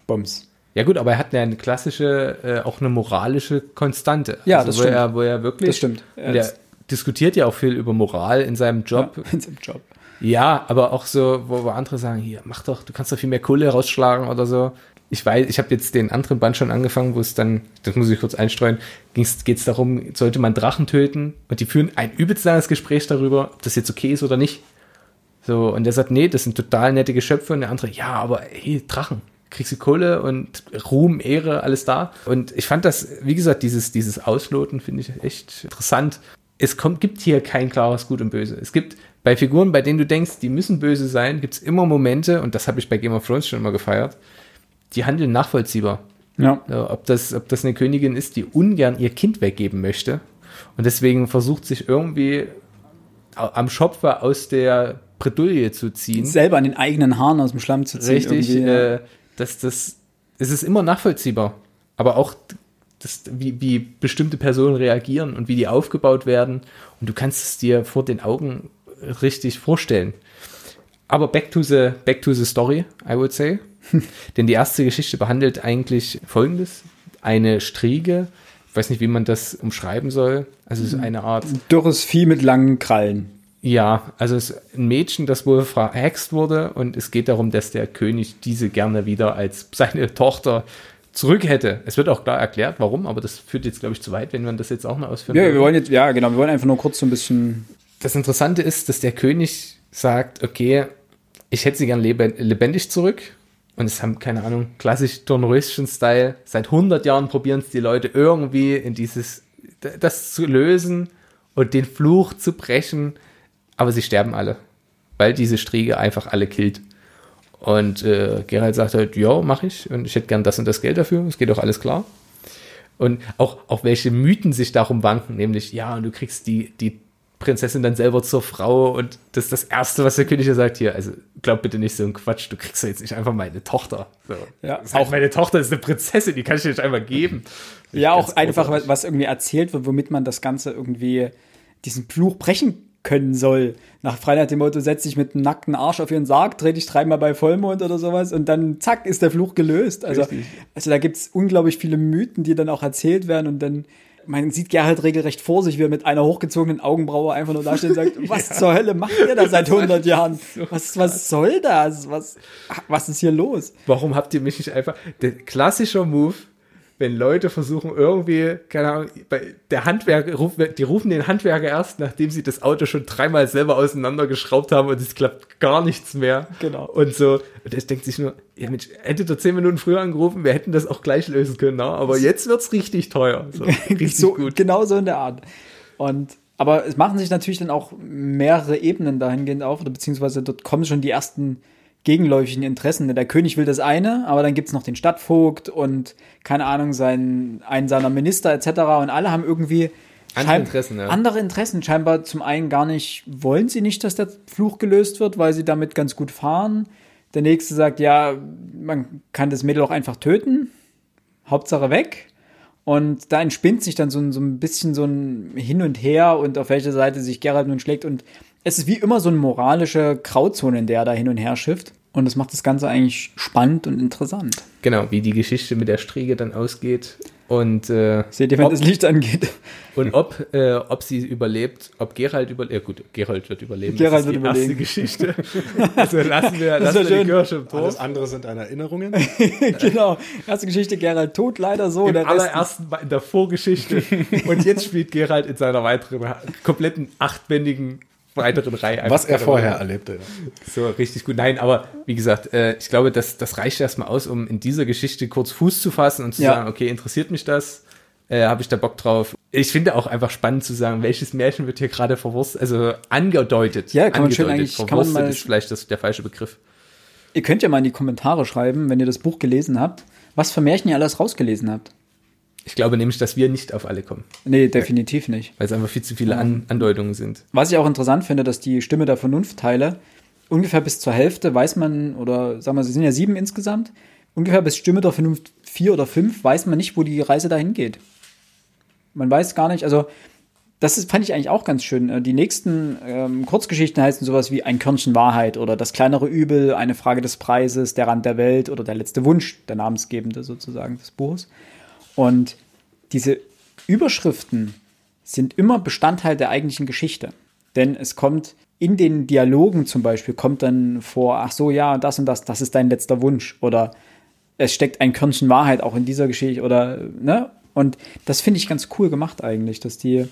Bums. Ja gut, aber er hat ja eine klassische, äh, auch eine moralische Konstante. Ja, also das wo stimmt. Er, wo er wirklich, Das stimmt. Er er diskutiert ja auch viel über Moral in seinem Job. Ja, in seinem Job. Ja, aber auch so, wo, wo andere sagen, hier, mach doch, du kannst doch viel mehr Kohle rausschlagen oder so. Ich weiß, ich habe jetzt den anderen Band schon angefangen, wo es dann, das muss ich kurz einstreuen, geht es darum, sollte man Drachen töten? Und die führen ein übelst langes Gespräch darüber, ob das jetzt okay ist oder nicht. So, und der sagt, nee, das sind total nette Geschöpfe. Und der andere, ja, aber hey, Drachen, kriegst du Kohle und Ruhm, Ehre, alles da. Und ich fand das, wie gesagt, dieses, dieses Ausloten finde ich echt interessant. Es kommt, gibt hier kein klares Gut und Böse. Es gibt bei Figuren, bei denen du denkst, die müssen böse sein, gibt es immer Momente, und das habe ich bei Game of Thrones schon immer gefeiert, die handeln nachvollziehbar. Ja. Ob, das, ob das eine Königin ist, die ungern ihr Kind weggeben möchte und deswegen versucht, sich irgendwie am Schopfer aus der Bredouille zu ziehen. Selber an den eigenen Haaren aus dem Schlamm zu ziehen. Richtig, äh, dass das, es ist immer nachvollziehbar. Aber auch, das, wie, wie bestimmte Personen reagieren und wie die aufgebaut werden. Und du kannst es dir vor den Augen richtig vorstellen. Aber back to the, back to the story, I would say. Denn die erste Geschichte behandelt eigentlich Folgendes. Eine Striege, ich weiß nicht, wie man das umschreiben soll. Also es ist eine Art Dürres Vieh mit langen Krallen. ja, also es ist ein Mädchen, das wohl verhext wurde und es geht darum, dass der König diese gerne wieder als seine Tochter zurück hätte. Es wird auch klar erklärt, warum, aber das führt jetzt, glaube ich, zu weit, wenn man das jetzt auch noch ausführen Ja, wir würde. wollen jetzt, ja, genau, wir wollen einfach nur kurz so ein bisschen. Das Interessante ist, dass der König sagt, okay, ich hätte sie gern lebe- lebendig zurück. Und es haben, keine Ahnung, klassisch Dornröschen-Style. Seit 100 Jahren probieren es die Leute irgendwie in dieses, das zu lösen und den Fluch zu brechen. Aber sie sterben alle, weil diese Striege einfach alle killt. Und äh, Geralt sagt halt, ja, mach ich. Und ich hätte gern das und das Geld dafür. Es geht doch alles klar. Und auch, auch welche Mythen sich darum wanken, nämlich, ja, und du kriegst die, die Prinzessin dann selber zur Frau und das ist das Erste, was der König ja sagt, hier, also glaub bitte nicht so ein Quatsch, du kriegst doch jetzt nicht einfach meine Tochter. So. Ja, halt meine Tochter ist eine Prinzessin, die kann ich dir nicht einfach geben. Ja, auch einfach, was, was irgendwie erzählt wird, womit man das Ganze irgendwie, diesen Fluch brechen können soll. Nach frei nach dem Motto, setz dich mit einem nackten Arsch auf ihren Sarg, dreh dich dreimal bei Vollmond oder sowas und dann zack, ist der Fluch gelöst. Also, Richtig. also da gibt's unglaublich viele Mythen, die dann auch erzählt werden und dann, man sieht Gerhard regelrecht vor sich, wie er mit einer hochgezogenen Augenbraue einfach nur dasteht und sagt, was zur Hölle macht ihr da seit 100 Jahren? Was, was soll das? Was, was ist hier los? Warum habt ihr mich nicht einfach, der klassische Move, wenn Leute versuchen irgendwie, keine Ahnung, bei der Handwerker, rufen- die rufen den Handwerker erst, nachdem sie das Auto schon dreimal selber auseinandergeschraubt haben und es klappt gar nichts mehr. Genau. Und so, und er denkt sich nur, ja Mensch, hättet ihr zehn Minuten früher angerufen, wir hätten das auch gleich lösen können, na? aber jetzt wird's richtig teuer. So, richtig so, gut. Genau so in der Art. Und, aber es machen sich natürlich dann auch mehrere Ebenen dahingehend auf, oder beziehungsweise dort kommen schon die ersten gegenläufigen Interessen. Der König will das eine, aber dann gibt's noch den Stadtvogt und, keine Ahnung, sein, einen seiner Minister etc. Und alle haben irgendwie Andere Interessen, ja. andere Interessen. Scheinbar zum einen gar nicht, wollen sie nicht, dass der Fluch gelöst wird, weil sie damit ganz gut fahren. Der nächste sagt, ja, man kann das Mädel auch einfach töten. Hauptsache weg. Und da entspinnt sich dann so ein, so ein bisschen so ein Hin und Her und auf welche Seite sich Geralt nun schlägt. Und es ist wie immer so eine moralische Grauzone, in der er da hin und her schifft. Und das macht das Ganze eigentlich spannend und interessant. Genau, wie die Geschichte mit der Striege dann ausgeht und, äh, Seht ihr, wenn ob, das Licht angeht? und ob, äh, ob sie überlebt, ob Gerald überlebt, ja gut, Gerald wird überleben, Geralt das ist wird die erste überleben. Geschichte. Also lassen wir, Das lassen wir die. Kirche im. Alles andere sind eine Erinnerungen. genau. Erste Geschichte, Geralt tot, leider so. Im der allerersten, Mal in der Vorgeschichte. Und jetzt spielt Gerald in seiner weiteren, kompletten achtbändigen weiteren Reihe. Was er vorher mal. erlebte. Ja. So, richtig gut. Nein, aber wie gesagt, äh, ich glaube, das, das reicht erstmal aus, um in dieser Geschichte kurz Fuß zu fassen und zu Ja. sagen, okay, interessiert mich das? Äh, Habe ich da Bock drauf? Ich finde auch einfach spannend zu sagen, welches Märchen wird hier gerade verwurstet, also angedeutet. Ja, kann man schön angedeutet. eigentlich- kann man Verwurstet mal- ist vielleicht das, der falsche Begriff. Ihr könnt ja mal in die Kommentare schreiben, wenn ihr das Buch gelesen habt, was für Märchen ihr alles rausgelesen habt. Ich glaube nämlich, dass wir nicht auf alle kommen, Nee, definitiv nicht. weil es einfach viel zu viele An Andeutungen sind. Was ich auch interessant finde, dass die Stimme der Vernunft teile, ungefähr bis zur Hälfte weiß man, oder sagen wir, sie sind ja sieben insgesamt, ungefähr bis Stimme der Vernunft 4 oder 5 weiß man nicht, wo die Reise dahin geht. Man weiß gar nicht, also das ist, fand ich eigentlich auch ganz schön. Äh, Die nächsten ähm, Kurzgeschichten heißen sowas wie Ein Körnchen Wahrheit oder Das kleinere Übel, Eine Frage des Preises, Der Rand der Welt oder Der letzte Wunsch, der Namensgebende sozusagen des Buches. Und diese Überschriften sind immer Bestandteil der eigentlichen Geschichte. Denn es kommt in den Dialogen zum Beispiel, kommt dann vor, ach so, ja, das und das, das ist dein letzter Wunsch. Oder es steckt ein Körnchen Wahrheit auch in dieser Geschichte. Oder, ne? Und das finde ich ganz cool gemacht eigentlich, dass die,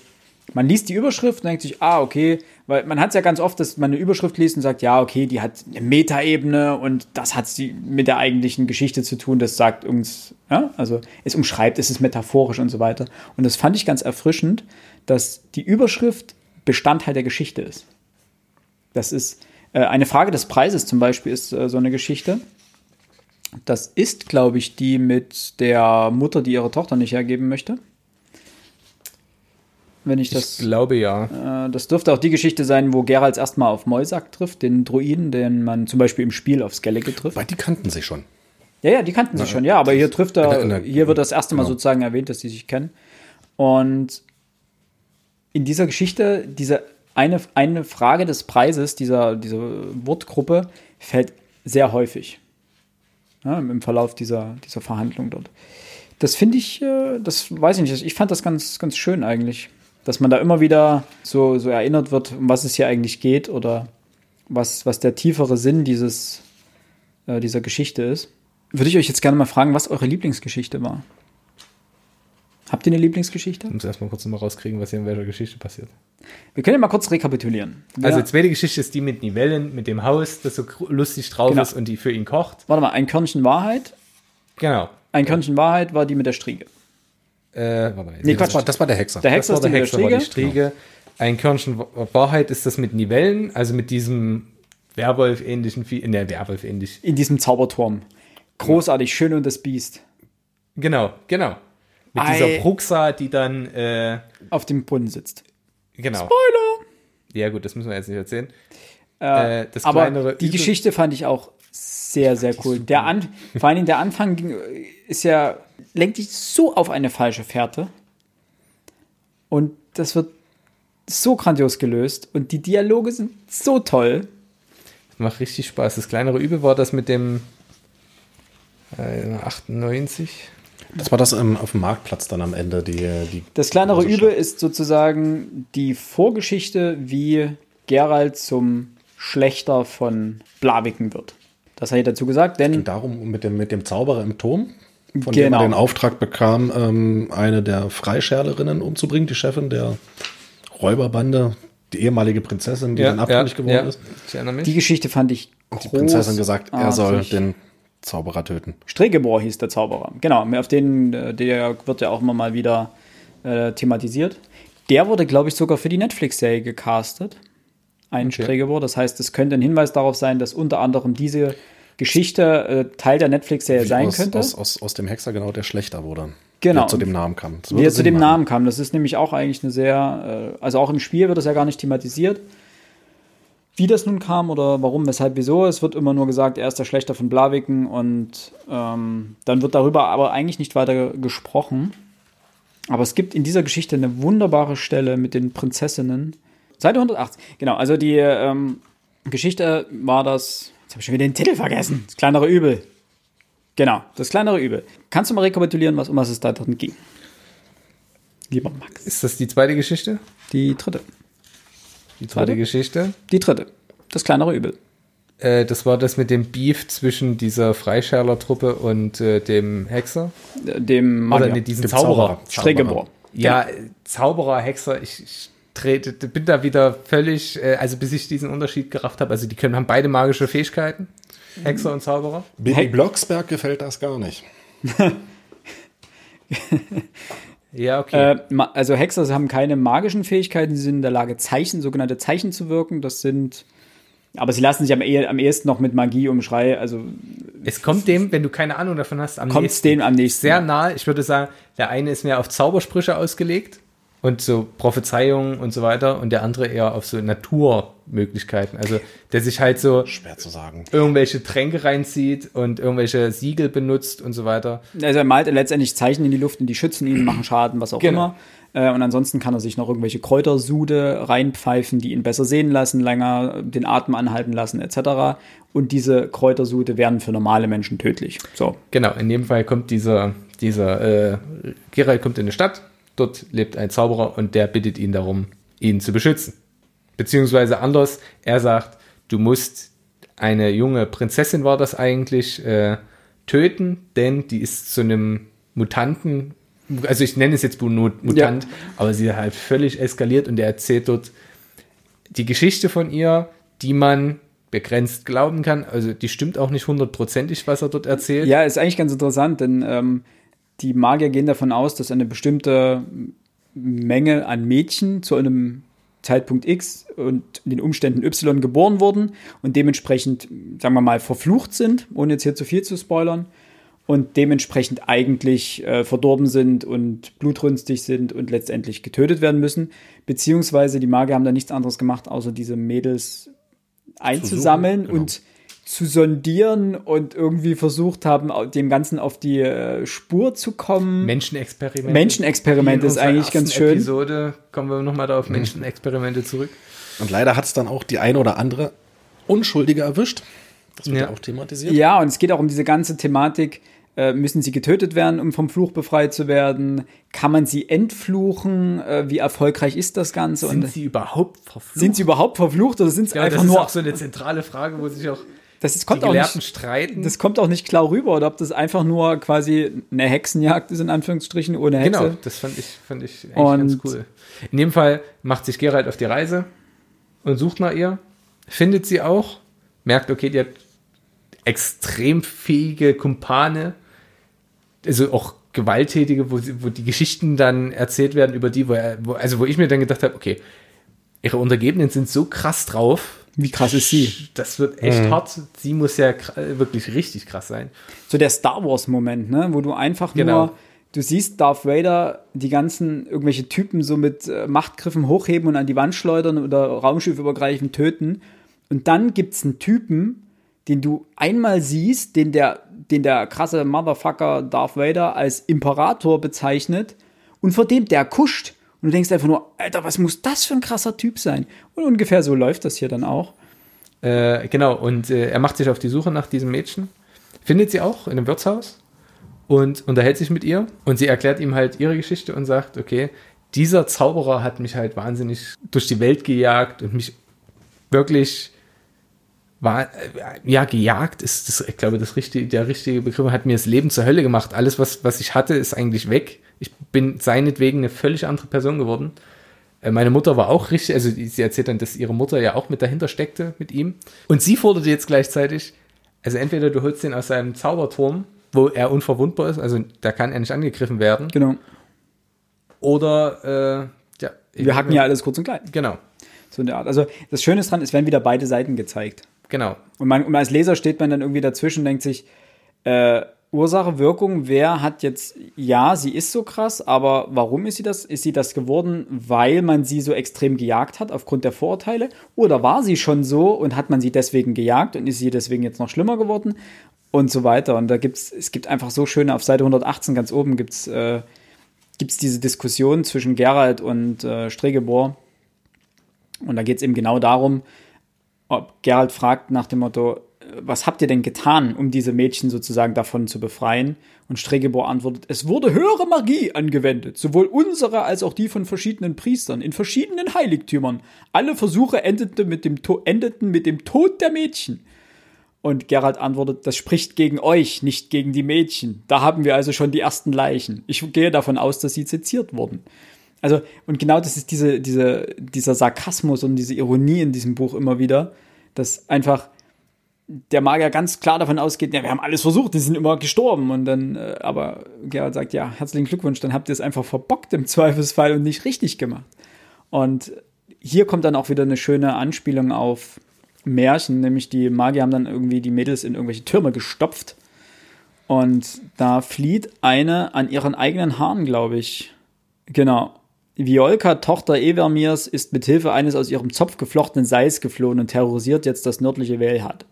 man liest die Überschrift und denkt sich, ah, okay, weil man hat es ja ganz oft, dass man eine Überschrift liest und sagt, ja, okay, die hat eine Metaebene und das hat sie mit der eigentlichen Geschichte zu tun, das sagt uns, ja, also es umschreibt, es ist metaphorisch und so weiter. Und das fand ich ganz erfrischend, dass die Überschrift Bestandteil der Geschichte ist. Das ist äh, eine Frage des Preises zum Beispiel ist äh, so eine Geschichte. Das ist, glaube ich, die mit der Mutter, die ihre Tochter nicht hergeben möchte. Wenn ich das. ich glaube ja. Äh, das dürfte auch die Geschichte sein, wo Geralt erstmal auf Moisak trifft, den Druiden, den man zum Beispiel im Spiel auf Skellige trifft. Weil die kannten sich schon. Ja, ja, die kannten sich schon, ja, aber hier trifft er, in der- hier wird das erste Mal genau. sozusagen erwähnt, dass die sich kennen. Und in dieser Geschichte, diese eine, eine Frage des Preises dieser, dieser Wortgruppe fällt sehr häufig ja, im Verlauf dieser, dieser Verhandlung dort. Das finde ich, äh, das weiß ich nicht, ich fand das ganz, ganz schön eigentlich, dass man da immer wieder so, so erinnert wird, um was es hier eigentlich geht oder was, was der tiefere Sinn dieses, äh, dieser Geschichte ist. Würde ich euch jetzt gerne mal fragen, was eure Lieblingsgeschichte war. Habt ihr eine Lieblingsgeschichte? Ich muss erstmal kurz nochmal rauskriegen, was hier in welcher Geschichte passiert. Wir können ja mal kurz rekapitulieren. Also Ja. die zweite Geschichte ist die mit Nivellen, mit dem Haus, das so lustig drauf Genau. ist und die für ihn kocht. Warte mal, ein Körnchen Wahrheit. Genau. Ein Körnchen Wahrheit war die mit der Striege. Äh, warte mal, jetzt Nee, Quatsch. Das war, das war der Hexer. Der Das Hexer war ist die der der Hexer, war die Striege. Ein Körnchen Wa- Wahrheit ist das mit Nivellen, also mit diesem Werwolf-ähnlichen Vieh, ne, Werwolf-ähnlich. In diesem Zauberturm. Großartig, schön und das Biest. Genau, genau. Mit Ei. dieser Bruxa, die dann, äh, Auf dem Brunnen sitzt. genau. Spoiler! Ja gut, das müssen wir jetzt nicht erzählen. Äh, Äh, das aber kleinere die Übel- Geschichte fand ich auch sehr, sehr cool. Der An vor allen Dingen der Anfang ging, ist ja, lenkt dich so auf eine falsche Fährte. Und das wird so grandios gelöst. Und die Dialoge sind so toll. Macht richtig Spaß. Das kleinere Übel war das mit dem äh, 98. Das war das ähm, auf dem Marktplatz dann am Ende. Die, die Das kleinere Übel ist sozusagen die Vorgeschichte, wie Geralt zum Schlechter von Blaviken wird. Das habe ich dazu gesagt, denn Und darum mit dem, mit dem Zauberer im Turm, von Genau. dem er den Auftrag bekam, ähm, eine der Freischärlerinnen umzubringen, die Chefin der Räuberbande, die ehemalige Prinzessin, die dann abhängig geworden ist. Ich erinnere mich. die Geschichte fand ich Die Prinzessin gesagt, er soll den Zauberer töten. Stregebor hieß der Zauberer. Genau, auf den äh, der wird ja auch immer mal wieder äh, thematisiert. Der wurde, glaube ich, sogar für die Netflix-Serie gecastet. Ein Okay. Das heißt, es könnte ein Hinweis darauf sein, dass unter anderem diese Geschichte äh, Teil der Netflix-Serie sein aus, könnte. Aus, aus, aus dem Hexer genau der Schlechter wurde. Genau. Der zu dem Namen kam. Das wie würde er zu Sinn dem machen. Namen kam. Das ist nämlich auch eigentlich eine sehr, äh, also auch im Spiel wird das ja gar nicht thematisiert, wie das nun kam oder warum, weshalb, wieso. Es wird immer nur gesagt, er ist der Schlechter von Blaviken und ähm, dann wird darüber aber eigentlich nicht weiter gesprochen. Aber es gibt in dieser Geschichte eine wunderbare Stelle mit den Prinzessinnen. Seite 180. Genau, also die ähm, Geschichte war das. Jetzt habe ich schon wieder den Titel vergessen. Das kleinere Übel. Genau, das kleinere Übel. Kannst du mal rekapitulieren, was um was es da drin ging? Lieber Max. ist das die zweite Geschichte? Die dritte. Die zweite Warte. Geschichte. Die dritte. Das kleinere Übel. Äh, das war das mit dem Beef zwischen dieser Freischärler-Truppe und äh, dem Hexer. Äh, Dem Oder Magier. nee, diesen Dem Zauberer. Stregebor. Ja, äh, Zauberer, Hexer, ich, ich bin da wieder völlig, äh, also bis ich diesen Unterschied gerafft habe, also die können haben beide magische Fähigkeiten, Hexer und Zauberer. Billy Hey. Blocksberg gefällt das gar nicht. Ja, okay. Äh, also Hexer haben keine magischen Fähigkeiten, sie sind in der Lage, Zeichen, sogenannte Zeichen zu wirken. Das sind. Aber sie lassen sich am, ehe, am ehesten noch mit Magie umschreien. Also es kommt dem, wenn du keine Ahnung davon hast, am Kommt's dem am nächsten, Sehr nah. Ich würde sagen, der eine ist mehr auf Zaubersprüche ausgelegt und so Prophezeiungen und so weiter und der andere eher auf so Naturmöglichkeiten. Also der sich halt so Schwer zu sagen. irgendwelche Tränke reinzieht und irgendwelche Siegel benutzt und so weiter. Also er malt letztendlich Zeichen in die Luft und die schützen ihn, machen Schaden, was auch Genau. immer. Äh, Und ansonsten kann er sich noch irgendwelche Kräutersude reinpfeifen, die ihn besser sehen lassen, länger den Atem anhalten lassen, etc. Und diese Kräutersude werden für normale Menschen tödlich. So. Genau, in dem Fall kommt dieser, dieser äh, Geralt kommt in eine Stadt, dort lebt ein Zauberer und der bittet ihn darum, ihn zu beschützen. Beziehungsweise anders, er sagt, du musst eine junge Prinzessin war das eigentlich, äh, töten, denn die ist zu einem Mutanten, also ich nenne es jetzt Mut- Mutant, aber sie ist halt völlig eskaliert und er erzählt dort die Geschichte von ihr, die man begrenzt glauben kann. Also die stimmt auch nicht hundertprozentig, was er dort erzählt. Ja, ist eigentlich ganz interessant, denn ähm, die Magier gehen davon aus, dass eine bestimmte Menge an Mädchen zu einem Zeitpunkt X und in den Umständen Y geboren wurden und dementsprechend, sagen wir mal, verflucht sind, ohne jetzt hier zu viel zu spoilern, und dementsprechend eigentlich äh, verdorben sind und blutrünstig sind und letztendlich getötet werden müssen. Beziehungsweise die Magier haben da nichts anderes gemacht, außer diese Mädels einzusammeln genau. und zu sondieren und irgendwie versucht haben, dem Ganzen auf die äh, Spur zu kommen. Menschenexperimente. Menschenexperimente in ist eigentlich ganz schön. Episode kommen wir nochmal da auf Menschenexperimente zurück. Und leider hat es dann auch die eine oder andere Unschuldige erwischt. Das wird ja, Ja. auch thematisiert. Ja, und es geht auch um diese ganze Thematik, äh, müssen sie getötet werden, um vom Fluch befreit zu werden? Kann man sie entfluchen? Äh, wie erfolgreich ist das Ganze? Sind und sie überhaupt verflucht? sind sie überhaupt verflucht oder sind sie ja, einfach das ist nur... auch so eine zentrale Frage, wo sich auch das die kommt auch Gelehrten nicht, streiten. das kommt auch nicht klar rüber, oder ob das einfach nur quasi eine Hexenjagd ist, in Anführungsstrichen, ohne Hexe. genau, das fand ich, fand ich eigentlich Und- ganz cool. In dem Fall macht sich Geralt auf die Reise und sucht nach ihr, findet sie auch, merkt, okay, die hat extrem fähige Kumpane, also auch gewalttätige, wo, wo die Geschichten dann erzählt werden über die, wo, er, wo also wo ich mir dann gedacht habe, okay, ihre Untergebenen sind so krass drauf, Wie krass ist sie? das wird echt hart. Sie muss ja kr- wirklich richtig krass sein. so der Star Wars-Moment, ne? wo du einfach Genau. nur, du siehst Darth Vader die ganzen irgendwelche Typen so mit äh, Machtgriffen hochheben und an die Wand schleudern oder raumschiffübergreifend töten. Und dann gibt's einen Typen, den du einmal siehst, den der, den der krasse Motherfucker Darth Vader als Imperator bezeichnet und vor dem der kuscht. Und du denkst einfach nur, Alter, was muss das für ein krasser Typ sein? Und ungefähr so läuft das hier dann auch. Äh, genau, und äh, er macht sich auf die Suche nach diesem Mädchen, findet sie auch in einem Wirtshaus und unterhält sich mit ihr und sie erklärt ihm halt ihre Geschichte und sagt, okay, dieser Zauberer hat mich halt wahnsinnig durch die Welt gejagt und mich wirklich war, äh, ja, gejagt ist das, ich glaube, das richtige, der richtige Begriff, hat mir das Leben zur Hölle gemacht. Alles, was, was ich hatte, ist eigentlich weg. Ich bin seinetwegen eine völlig andere Person geworden. Äh, Meine Mutter war auch richtig, also sie erzählt dann, dass ihre Mutter ja auch mit dahinter steckte mit ihm. Und sie forderte jetzt gleichzeitig, also entweder du holst ihn aus seinem Zauberturm, wo er unverwundbar ist, also da kann er nicht angegriffen werden, Genau. oder äh, ja, Wir hacken ja alles kurz und klein. Genau, So in der Art. Also das Schöne ist dran, es werden wieder beide Seiten gezeigt. Genau. Und, man, und als Leser steht man dann irgendwie dazwischen und denkt sich, äh, Ursache, Wirkung, wer hat jetzt, ja, sie ist so krass, aber warum ist sie das? Ist sie das geworden, weil man sie so extrem gejagt hat aufgrund der Vorurteile? Oder war sie schon so und hat man sie deswegen gejagt und ist sie deswegen jetzt noch schlimmer geworden? Und so weiter. Und da gibt's, es gibt einfach so schöne, auf Seite 118 ganz oben gibt's, äh, gibt's diese Diskussion zwischen Gerald und äh, Stregebor. Und da geht's eben genau darum, ob Gerald fragt nach dem Motto, was habt ihr denn getan, um diese Mädchen sozusagen davon zu befreien? Und Stregebor antwortet, es wurde höhere Magie angewendet, sowohl unsere als auch die von verschiedenen Priestern in verschiedenen Heiligtümern. Alle Versuche endeten mit dem, endeten mit dem Tod der Mädchen. Und Gerald antwortet, das spricht gegen euch, nicht gegen die Mädchen. Da haben wir also schon die ersten Leichen. Ich gehe davon aus, dass sie seziert wurden. Also, und genau das ist diese, diese, dieser Sarkasmus und diese Ironie in diesem Buch immer wieder, dass einfach der Magier ganz klar davon ausgeht, ja, wir haben alles versucht, die sind immer gestorben. Und dann, äh, aber Gerald sagt, ja, herzlichen Glückwunsch, dann habt ihr es einfach verbockt im Zweifelsfall und nicht richtig gemacht. Und hier kommt dann auch wieder eine schöne Anspielung auf Märchen, nämlich die Magier haben dann irgendwie die Mädels in irgendwelche Türme gestopft. Und da flieht eine an ihren eigenen Haaren, glaube ich. Genau. Violka, Tochter Evermirs, ist mit Hilfe eines aus ihrem Zopf geflochtenen Seils geflohen und terrorisiert jetzt das nördliche Velhat.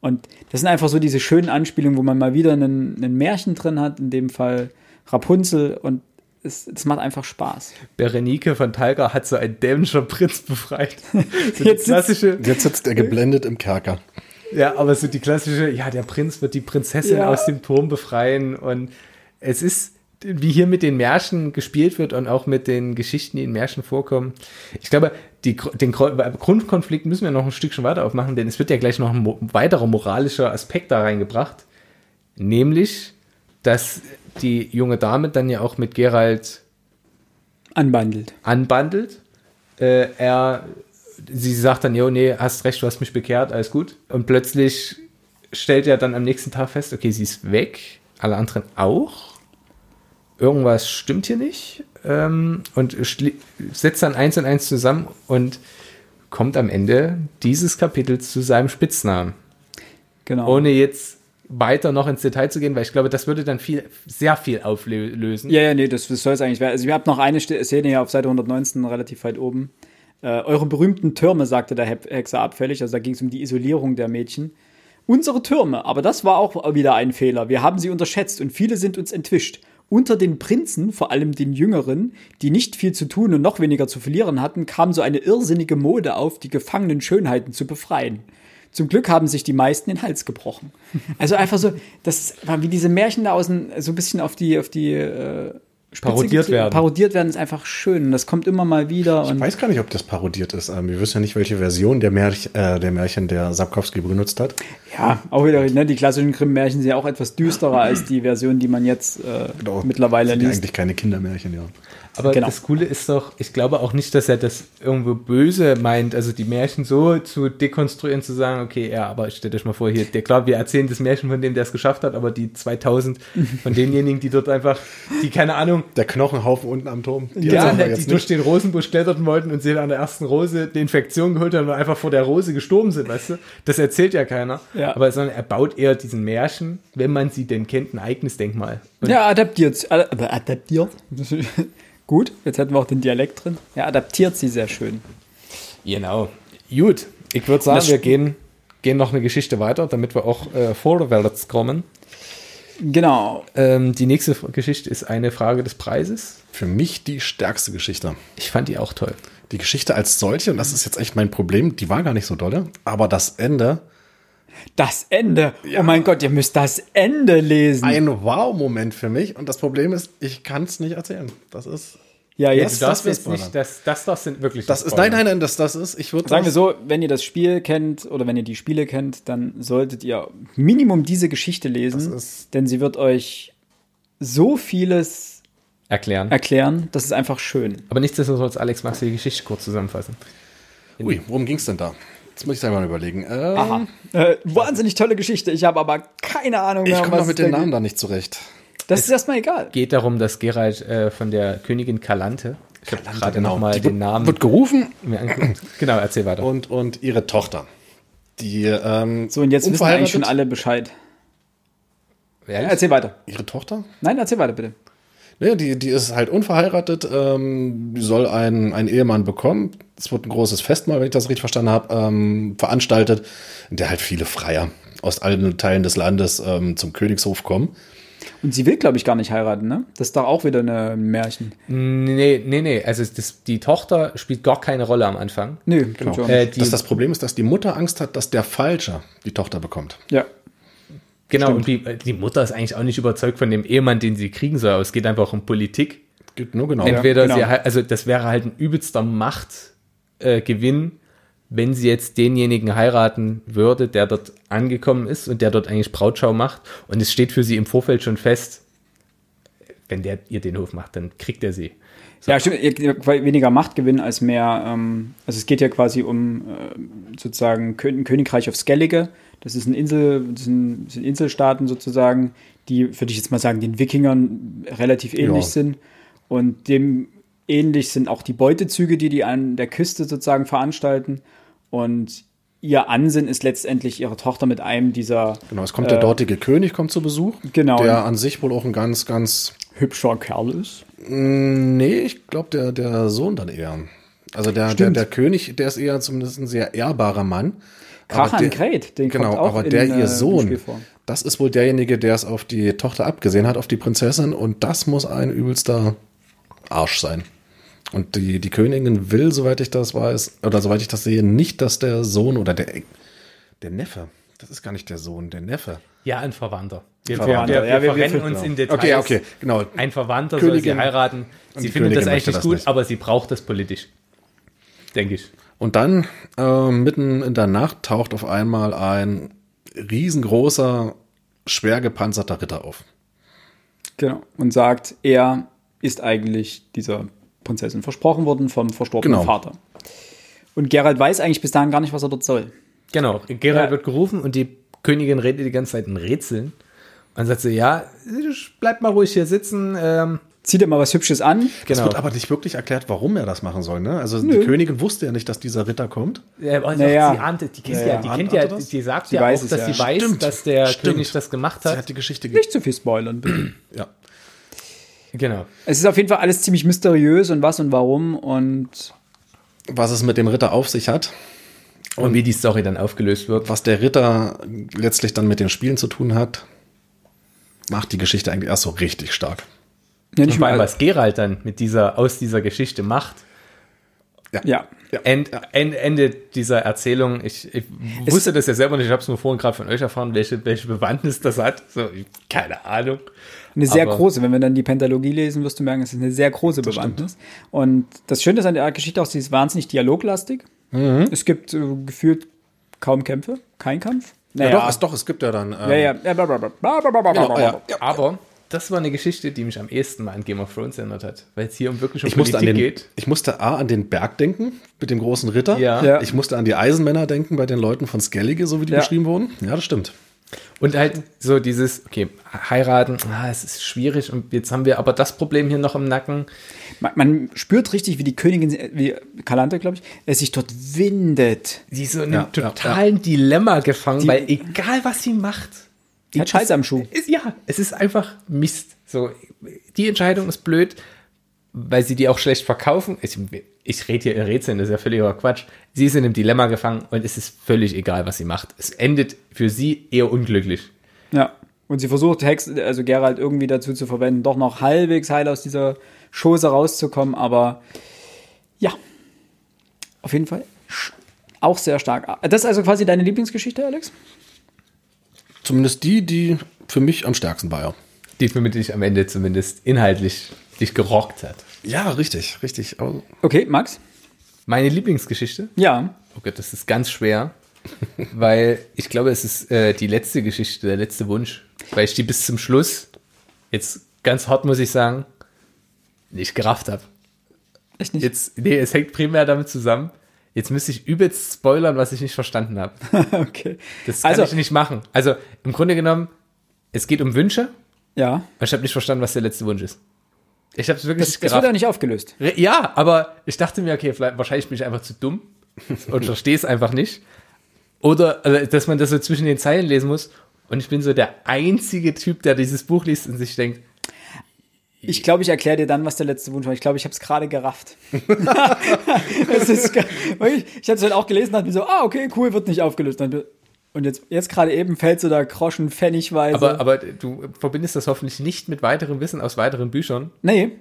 Und das sind einfach so diese schönen Anspielungen, wo man mal wieder einen, einen Märchen drin hat, in dem Fall Rapunzel und es, es macht einfach Spaß. Berenike von Talga hat so einen dämlischer Prinz befreit. So Jetzt sitzt- klassische, Jetzt sitzt er geblendet im Kerker. ja, aber so die klassische, ja, der Prinz wird die Prinzessin Ja. aus dem Turm befreien und es ist, wie hier mit den Märchen gespielt wird und auch mit den Geschichten, die in Märchen vorkommen. Ich glaube, die, den Grundkonflikt müssen wir noch ein Stückchen weiter aufmachen, denn es wird ja gleich noch ein weiterer moralischer Aspekt da reingebracht. Nämlich, dass die junge Dame dann ja auch mit Gerald Anbandelt. anbandelt. Äh, er, sie sagt dann, jo, nee, hast recht, du hast mich bekehrt, alles gut. Und plötzlich stellt er dann am nächsten Tag fest, okay, sie ist weg, alle anderen auch. Irgendwas stimmt hier nicht. Ähm, und setzt dann eins und eins zusammen und kommt am Ende dieses Kapitels zu seinem Spitznamen. Genau. Ohne jetzt weiter noch ins Detail zu gehen, weil ich glaube, das würde dann viel, sehr viel auflösen. Ja, ja, nee, das, das soll es eigentlich werden. Also, ihr habt noch eine Szene hier auf Seite 119, relativ weit oben. Äh, eure berühmten Türme, sagte der Hexer abfällig. Also, da ging es um die Isolierung der Mädchen. Unsere Türme, aber das war auch wieder ein Fehler. Wir haben sie unterschätzt und viele sind uns entwischt. Unter den Prinzen, vor allem den Jüngeren, die nicht viel zu tun und noch weniger zu verlieren hatten, kam so eine irrsinnige Mode auf, die gefangenen Schönheiten zu befreien. Zum Glück haben sich die meisten den Hals gebrochen. Also einfach so, das war wie diese Märchen da außen so ein bisschen auf die, auf die äh, Parodiert werden. Parodiert werden ist einfach schön. Das kommt immer mal wieder. Ich Und weiß gar nicht, ob das parodiert ist. Ähm, wir wissen ja nicht, welche Version der, Märch, äh, der Märchen der Sapkowski benutzt hat. ja, auch wieder, ne, die klassischen Grimm-Märchen sind ja auch etwas düsterer als die Version, die man jetzt äh, mittlerweile sind ja liest. eigentlich keine Kindermärchen, ja. Aber Genau. das Coole ist doch, ich glaube auch nicht, dass er das irgendwo böse meint, also die Märchen so zu dekonstruieren, zu sagen, okay, ja, aber stellt euch mal vor, hier, der, klar, wir erzählen das Märchen von dem, der es geschafft hat, aber die 2000 von denjenigen, die dort einfach, die keine Ahnung, Der Knochenhaufen unten am Turm. Die ja, wir die jetzt durch nicht. den Rosenbusch kletterten wollten und sie an der ersten Rose die Infektion geholt haben und einfach vor der Rose gestorben sind, weißt du? Das erzählt ja keiner. Ja. Aber sondern er baut eher diesen Märchen, wenn man sie denn kennt, ein eigenes Denkmal. Und Ja, adaptiert. Adaptiert. Gut, jetzt hätten wir auch den Dialekt drin. Er adaptiert sie sehr schön. Genau. Gut, ich würde sagen, Das wir gehen, gehen noch eine Geschichte weiter, damit wir auch äh, vorwärts kommen. Genau. Ähm, die nächste Geschichte ist eine Frage des Preises. Für mich die stärkste Geschichte. Ich fand die auch toll. Die Geschichte als solche, und das ist jetzt echt mein Problem, die war gar nicht so dolle, aber das Ende, Das Ende. Oh mein Gott, ihr müsst das Ende lesen. ein Wow-Moment für mich. Und das Problem ist, ich kann es nicht erzählen. Das ist, ja, jetzt Das darfst wird jetzt nicht, das, das, das sind wirklich das ist, nein, nein, nein, das, das ist, ich würde Sagen wir so, wenn ihr das Spiel kennt oder wenn ihr die Spiele kennt, dann solltet ihr Minimum diese Geschichte lesen, Das ist- denn sie wird euch so vieles Erklären. erklären, das ist einfach schön. Aber nichtsdestotrotz, Alex, magst du die Geschichte kurz zusammenfassen? Ui, worum ging es denn da? Jetzt muss ich selber mal überlegen. Äh, Aha. Äh, wahnsinnig tolle Geschichte, ich habe aber keine Ahnung ich mehr, komme noch mit den. Namen da nicht zurecht. Das ist erstmal egal. Geht darum, dass Geralt äh, von der Königin Kalante, ich habe gerade genau. nochmal den Namen Wird gerufen. Genau, erzähl weiter. und, und ihre Tochter. Die, ähm, So, und jetzt wissen eigentlich schon alle Bescheid. Ehrlich? Erzähl weiter. Ihre Tochter? Nein, erzähl weiter, bitte. Ja, die, die ist halt unverheiratet, ähm, die soll einen, einen Ehemann bekommen. Es wird ein großes Festmahl, wenn ich das richtig verstanden habe, ähm, veranstaltet, in der halt viele Freier aus allen Teilen des Landes ähm, zum Königshof kommen. Und sie will, glaube ich, gar nicht heiraten, ne? Das ist doch auch wieder eine- ein Märchen. Nee, nee, nee. Also das, die Tochter spielt gar keine Rolle am Anfang. Nö, Genau. Äh, die, dass das Problem ist, dass die Mutter Angst hat, dass der Falsche die Tochter bekommt. ja. genau, und die, die Mutter ist eigentlich auch nicht überzeugt von dem Ehemann, den sie kriegen soll. Aber es geht einfach um Politik. Geht nur genau. Entweder genau. sie also das wäre halt ein übelster Machtgewinn, äh, Gewinn, wenn sie jetzt denjenigen heiraten würde, der dort angekommen ist und der dort eigentlich Brautschau macht. Und es steht für sie im Vorfeld schon fest, wenn der ihr den Hof macht, dann kriegt er sie. Ja, stimmt. Weniger Machtgewinn als mehr. Ähm, also es geht ja quasi um äh, sozusagen Kön ein Königreich auf Skellige. Das ist ein Insel, das sind, das sind Inselstaaten sozusagen, die, würde ich jetzt mal sagen, den Wikingern relativ ähnlich Ja. sind. Und dem ähnlich sind auch die Beutezüge, die die an der Küste sozusagen veranstalten. Und ihr Ansinn ist letztendlich ihre Tochter mit einem dieser Genau, es kommt der dortige König kommt zu Besuch, Genau. der an sich wohl auch ein ganz, ganz hübscher Kerl ist. Nee, ich glaube, der, der Sohn dann eher. Also der, der, Stimmt. der König, der ist eher zumindest ein sehr ehrbarer Mann. Kracher Aber an der- Kret, den Genau, kommt auch aber in, der äh, ihr Sohn, Spiel vor. das ist wohl derjenige, der es auf die Tochter abgesehen hat, auf die Prinzessin. Und das muss ein übelster Arsch sein. Und die, die Königin will, soweit ich das weiß, oder soweit ich das sehe, nicht, dass der Sohn oder der, der Neffe, das ist gar nicht der Sohn, der Neffe. Ja, ein Verwandter. Wir, Verwandter. wir, wir, Ja, wir- verrennen uns genau. in Details. Okay, okay, genau. Ein Verwandter soll Königin- sie heiraten. Sie findet das eigentlich das gut, nicht. aber sie braucht das politisch. Denke ich. Und dann äh, mitten in der Nacht taucht auf einmal ein riesengroßer, schwer gepanzerter Ritter auf. Genau. Und sagt, er ist eigentlich dieser Prinzessin versprochen worden vom verstorbenen Genau. Vater. Und Gerald weiß eigentlich bis dahin gar nicht, was er dort soll. Genau. Gerald Ja. wird gerufen und die Königin redet die ganze Zeit in Rätseln. Und sagt sie, ja, bleib mal ruhig hier sitzen. Ähm, Zieht er mal was Hübsches an. Es genau. wird aber nicht wirklich erklärt, warum er das machen soll. Ne? Also Nö. die Königin wusste ja nicht, dass dieser Ritter kommt. Ja, aber Naja. sie ahnt, es, die kennt Ja, die kennt ja, ahnte das? die sagt Sie ja weiß auch, es dass ja. sie weiß, Stimmt, dass der stimmt. König das gemacht Sie hat. hat die Geschichte ge Nicht zu viel spoilern, bitte. ja. Genau. Es ist auf jeden Fall alles ziemlich mysteriös und was und warum und Was es mit dem Ritter auf sich hat, Und wie die Story dann aufgelöst wird. was der Ritter letztlich dann mit den Spielen zu tun hat, macht die Geschichte eigentlich erst so richtig stark. ja, Und nicht vor allem, mal, was Gerald dann mit dieser, aus dieser Geschichte macht. ja. End, End, Ende dieser Erzählung, ich, ich wusste das ja selber nicht, ich habe es nur vorhin gerade von euch erfahren, welche, welche Bewandtnis das hat. So, ich- keine Ahnung. Eine sehr Aber- große, wenn wir dann die Pentalogie lesen, wirst du merken, es ist eine sehr große Bewandtnis. Und das Schöne ist an der Geschichte auch, sie ist wahnsinnig dialoglastig. Mhm. Es gibt äh, gefühlt kaum Kämpfe, kein Kampf. Ja, doch, es, doch, es gibt ja dann. Ähm, ja, ja, ja, ja, ja. Aber das war eine Geschichte, die mich am ehesten mal an Game of Thrones erinnert hat, weil es hier um wirklich um Ich Politik den, geht. ich musste A an den Berg denken, mit dem großen Ritter. Ja. Ja. Ich musste an die Eisenmänner denken, bei den Leuten von Skellige, so wie die Ja. beschrieben wurden. Ja, das stimmt. Und halt so dieses, okay, heiraten, ah, es ist schwierig und jetzt haben wir aber das Problem hier noch im Nacken. Man, man spürt richtig, wie die Königin, wie Kalante, glaube ich, es sich dort windet. Sie ist so in einem ja, totalen Dilemma gefangen, Die- weil egal was sie macht, Die hat Scheiß am Schuh. Ist, ja, es ist einfach Mist. So, die Entscheidung ist blöd, weil sie die auch schlecht verkaufen. Ich, ich rede hier in Rätseln, das ist ja völliger Quatsch. Sie ist in einem Dilemma gefangen und es ist völlig egal, was sie macht. Es endet für sie eher unglücklich. Ja. Und sie versucht, Hex, also Gerald irgendwie dazu zu verwenden, doch noch halbwegs heil aus dieser Chose rauszukommen, aber ja. Auf jeden Fall auch sehr stark. Das ist also quasi deine Lieblingsgeschichte, Alex? Zumindest die, die für mich am stärksten war, ja. Die für mich am Ende zumindest inhaltlich dich gerockt hat. Ja, richtig, richtig. Aber Okay, Max? Meine Lieblingsgeschichte, Ja. oh Gott, das ist ganz schwer, weil ich glaube, es ist äh, die letzte Geschichte, der letzte Wunsch, weil ich die bis zum Schluss, jetzt ganz hart muss ich sagen, nicht gerafft habe. Echt nicht? Jetzt, nee, es hängt primär damit zusammen. Jetzt müsste ich übelst spoilern, was ich nicht verstanden habe. okay. Das kann also, ich nicht machen. Also im Grunde genommen, es geht um Wünsche, ja. aber ich habe nicht verstanden, was der letzte Wunsch ist. Ich habe es wirklich Das, nicht das wird ja nicht aufgelöst. Ja, aber ich dachte mir, okay, vielleicht, wahrscheinlich bin ich einfach zu dumm und verstehe es einfach nicht. Oder also, dass man das so zwischen den Zeilen lesen muss. Und ich bin so der einzige Typ, der dieses Buch liest und sich denkt, Ich glaube, ich erkläre dir dann, was der letzte Wunsch war. Ich glaube, ich habe es gerade gerafft. ist, ich hatte es halt auch gelesen, dachte mir so, ah, okay, cool, wird nicht aufgelöst. Und jetzt, jetzt gerade eben fällt so da Groschen pfennigweise. aber, aber du verbindest das hoffentlich nicht mit weiterem Wissen aus weiteren Büchern. nee,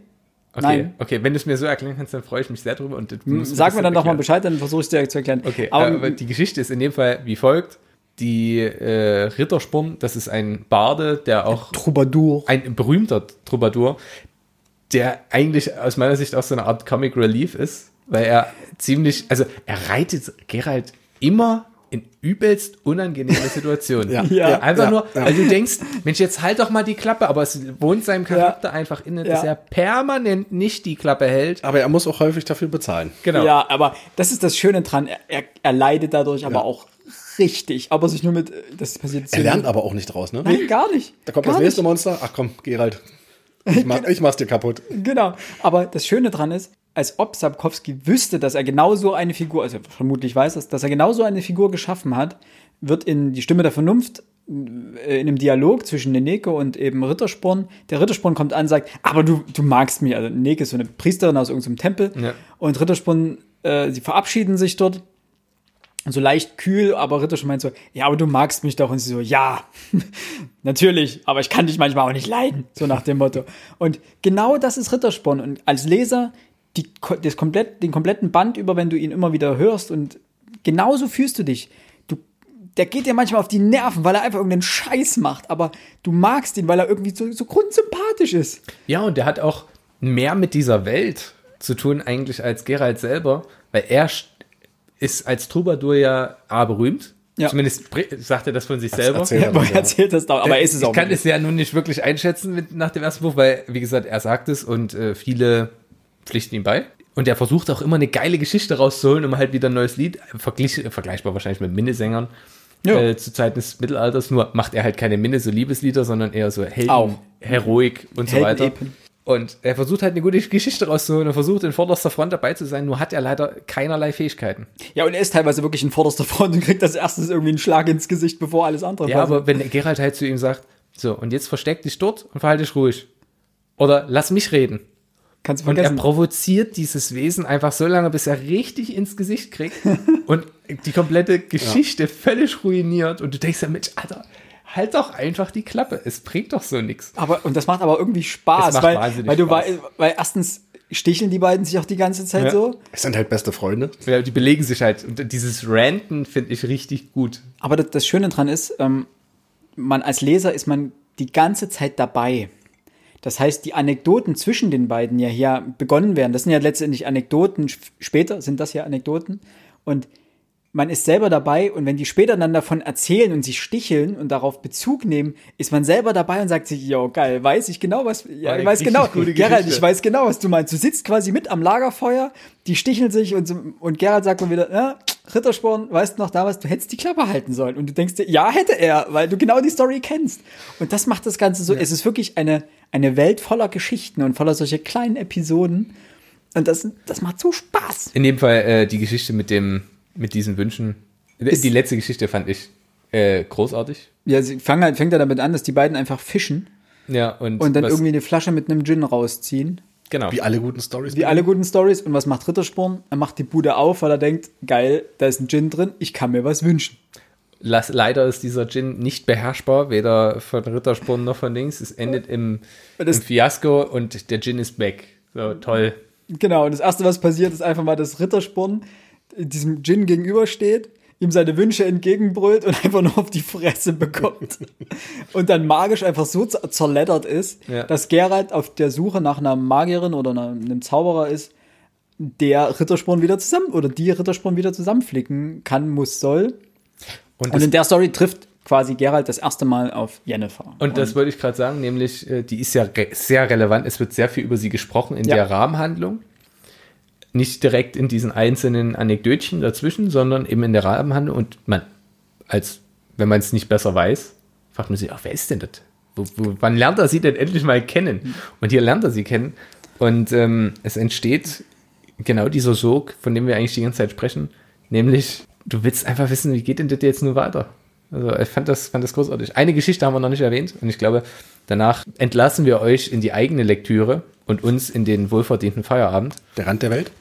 Okay, Nein. okay, wenn du es mir so erklären kannst, dann freue ich mich sehr drüber. Und musst sag mir dann doch mal. Bescheid, dann versuche ich es dir zu erklären. Okay, aber, aber, die Geschichte ist in dem Fall wie folgt. Die äh, Rittersporn, das ist ein Barde, der auch Troubadour. ein berühmter Troubadour, der eigentlich aus meiner Sicht auch so eine Art Comic Relief ist, weil er ziemlich, also er reitet Gerald immer in übelst unangenehme Situationen. Ja, Ja. Einfach ja, nur, ja. weil du denkst, Mensch, jetzt halt doch mal die Klappe, aber es wohnt seinem Charakter einfach inne, dass Ja. er permanent nicht die Klappe hält. Aber er muss auch häufig dafür bezahlen. Genau. Ja, aber das ist das Schöne dran. Er, er, er leidet dadurch aber auch richtig. Aber sich nur mit, das passiert Er lernt aber auch nicht draus, ne? Nein, gar nicht. Da kommt gar das nächste nicht. Monster. Ach komm, Gerald. Ich, mach, ich mach's dir kaputt. Genau. Aber das Schöne dran ist, als ob Sapkowski wüsste, dass er genau so eine Figur, also vermutlich weiß es, dass er genau so eine Figur geschaffen hat, wird in die Stimme der Vernunft äh, in einem Dialog zwischen Neneke und eben Rittersporn. Der Rittersporn kommt an und sagt, aber du, du magst mich. Also Neneke ist so eine Priesterin aus irgendeinem Tempel. Ja. Und Rittersporn, äh, sie verabschieden sich dort. So leicht kühl, aber Rittersporn meint so, ja, aber du magst mich doch. Und sie so, ja, natürlich, aber ich kann dich manchmal auch nicht leiden. So nach dem Motto. Und genau das ist Rittersporn. Und als Leser, die, das komplett, den kompletten Band über, wenn du ihn immer wieder hörst und genauso fühlst du dich. Du, der geht dir manchmal auf die Nerven, weil er einfach irgendeinen Scheiß macht, aber du magst ihn, weil er irgendwie so, so grundsympathisch ist. Ja, und der hat auch mehr mit dieser Welt zu tun eigentlich als Geralt selber, weil er ist als Troubadour ja A berühmt. Ja. Zumindest sagt er das von sich selber. erzählt. Aber er ja. erzählt das da, aber er ist es ich auch. kann wirklich. es ja nun nicht wirklich einschätzen mit, nach dem ersten Buch, weil, wie gesagt, er sagt es und äh, viele pflichten ihm bei. Und er versucht auch immer eine geile Geschichte rauszuholen, um halt wieder ein neues Lied, verglich, vergleichbar wahrscheinlich mit Minnesängern Ja. äh, zu Zeiten des Mittelalters. Nur macht er halt keine Minne, so Liebeslieder, sondern eher so Helden, Auch. Heroik und so weiter. Heldenepen. Und er versucht halt eine gute Geschichte rauszuholen und versucht in vorderster Front dabei zu sein, nur hat er leider keinerlei Fähigkeiten. Ja, und er ist teilweise wirklich in vorderster Front und kriegt als erstes irgendwie einen Schlag ins Gesicht, bevor alles andere Ja, passiert. aber wenn Geralt halt zu ihm sagt, so, und jetzt versteck dich dort und verhalte dich ruhig. Oder lass mich reden. Kannst du Und er vergessen. provoziert dieses Wesen einfach so lange, bis er richtig ins Gesicht kriegt und die komplette Geschichte völlig ruiniert. Und du denkst ja, Mensch, Alter, halt doch einfach die Klappe. Es bringt doch so nichts. Aber, und das macht aber irgendwie Spaß, Es macht weil, wahnsinnig weil du Spaß. wei- weil erstens sticheln die beiden sich auch die ganze Zeit Ja. so. Es sind halt beste Freunde. Ja, die belegen sich halt. Und dieses Ranten finde ich richtig gut. Aber das, das Schöne dran ist, ähm, man als Leser ist man die ganze Zeit dabei. Das heißt, die Anekdoten zwischen den beiden ja hier begonnen werden. Das sind ja letztendlich Anekdoten. Sp- Später sind das ja Anekdoten. Und man ist selber dabei und wenn die später dann davon erzählen und sich sticheln und darauf Bezug nehmen, ist man selber dabei und sagt sich, jo, geil, weiß ich genau, was, ja, ich weiß genau, Gerald, ich weiß genau, was du meinst. Du sitzt quasi mit am Lagerfeuer, die sticheln sich und, und Gerald sagt mal wieder, ja, Rittersporn, weißt du noch damals, du hättest die Klappe halten sollen. Und du denkst dir, ja, hätte er, weil du genau die Story kennst. Und das macht das Ganze so, es ist wirklich eine, eine Welt voller Geschichten und voller solche kleinen Episoden. Und das, das macht so Spaß. In dem Fall äh, die Geschichte mit dem, mit diesen Wünschen. Ist- die letzte Geschichte fand ich äh, großartig. Ja, sie fangen halt, fängt ja damit an, dass die beiden einfach fischen Ja, und, und dann was- irgendwie eine Flasche mit einem Gin rausziehen. genau. Wie alle guten Stories. Wie alle guten Stories. Und was macht Rittersporn? Er macht die Bude auf, weil er denkt, geil, da ist ein Gin drin, ich kann mir was wünschen. Las- Leider ist dieser Gin nicht beherrschbar, weder von Rittersporn noch von Dings. Es endet im, Das- im Fiasko und der Gin ist weg. So, toll. Genau, und das Erste, was passiert, ist einfach mal, dass Rittersporn diesem Gin gegenübersteht, ihm seine Wünsche entgegenbrüllt und einfach nur auf die Fresse bekommt. und dann magisch einfach so zer- zerleddert ist, Ja. dass Geralt auf der Suche nach einer Magierin oder einer, einem Zauberer ist, der Rittersporn wieder zusammen oder die Rittersporn wieder zusammenflicken kann, muss, soll. Und, Und in der Story trifft quasi Geralt das erste Mal auf Yennefer. und das wollte ich gerade sagen, nämlich, äh, die ist ja re sehr relevant. Es wird sehr viel über sie gesprochen in Ja. der Rahmenhandlung. Nicht direkt in diesen einzelnen Anekdötchen dazwischen, sondern eben in der Rahmenhandlung. Und man, als wenn man es nicht besser weiß, fragt man sich, ach, wer ist denn das? Wo, wo, wann lernt er sie denn endlich mal kennen? Und hier lernt er sie kennen. Und ähm, es entsteht genau dieser Sog, von dem wir eigentlich die ganze Zeit sprechen, nämlich du willst einfach wissen, wie geht denn das jetzt nur weiter? Also ich fand das, fand das großartig. Eine Geschichte haben wir noch nicht erwähnt und ich glaube, danach entlassen wir euch in die eigene Lektüre und uns in den wohlverdienten Feierabend. Der Rand der Welt.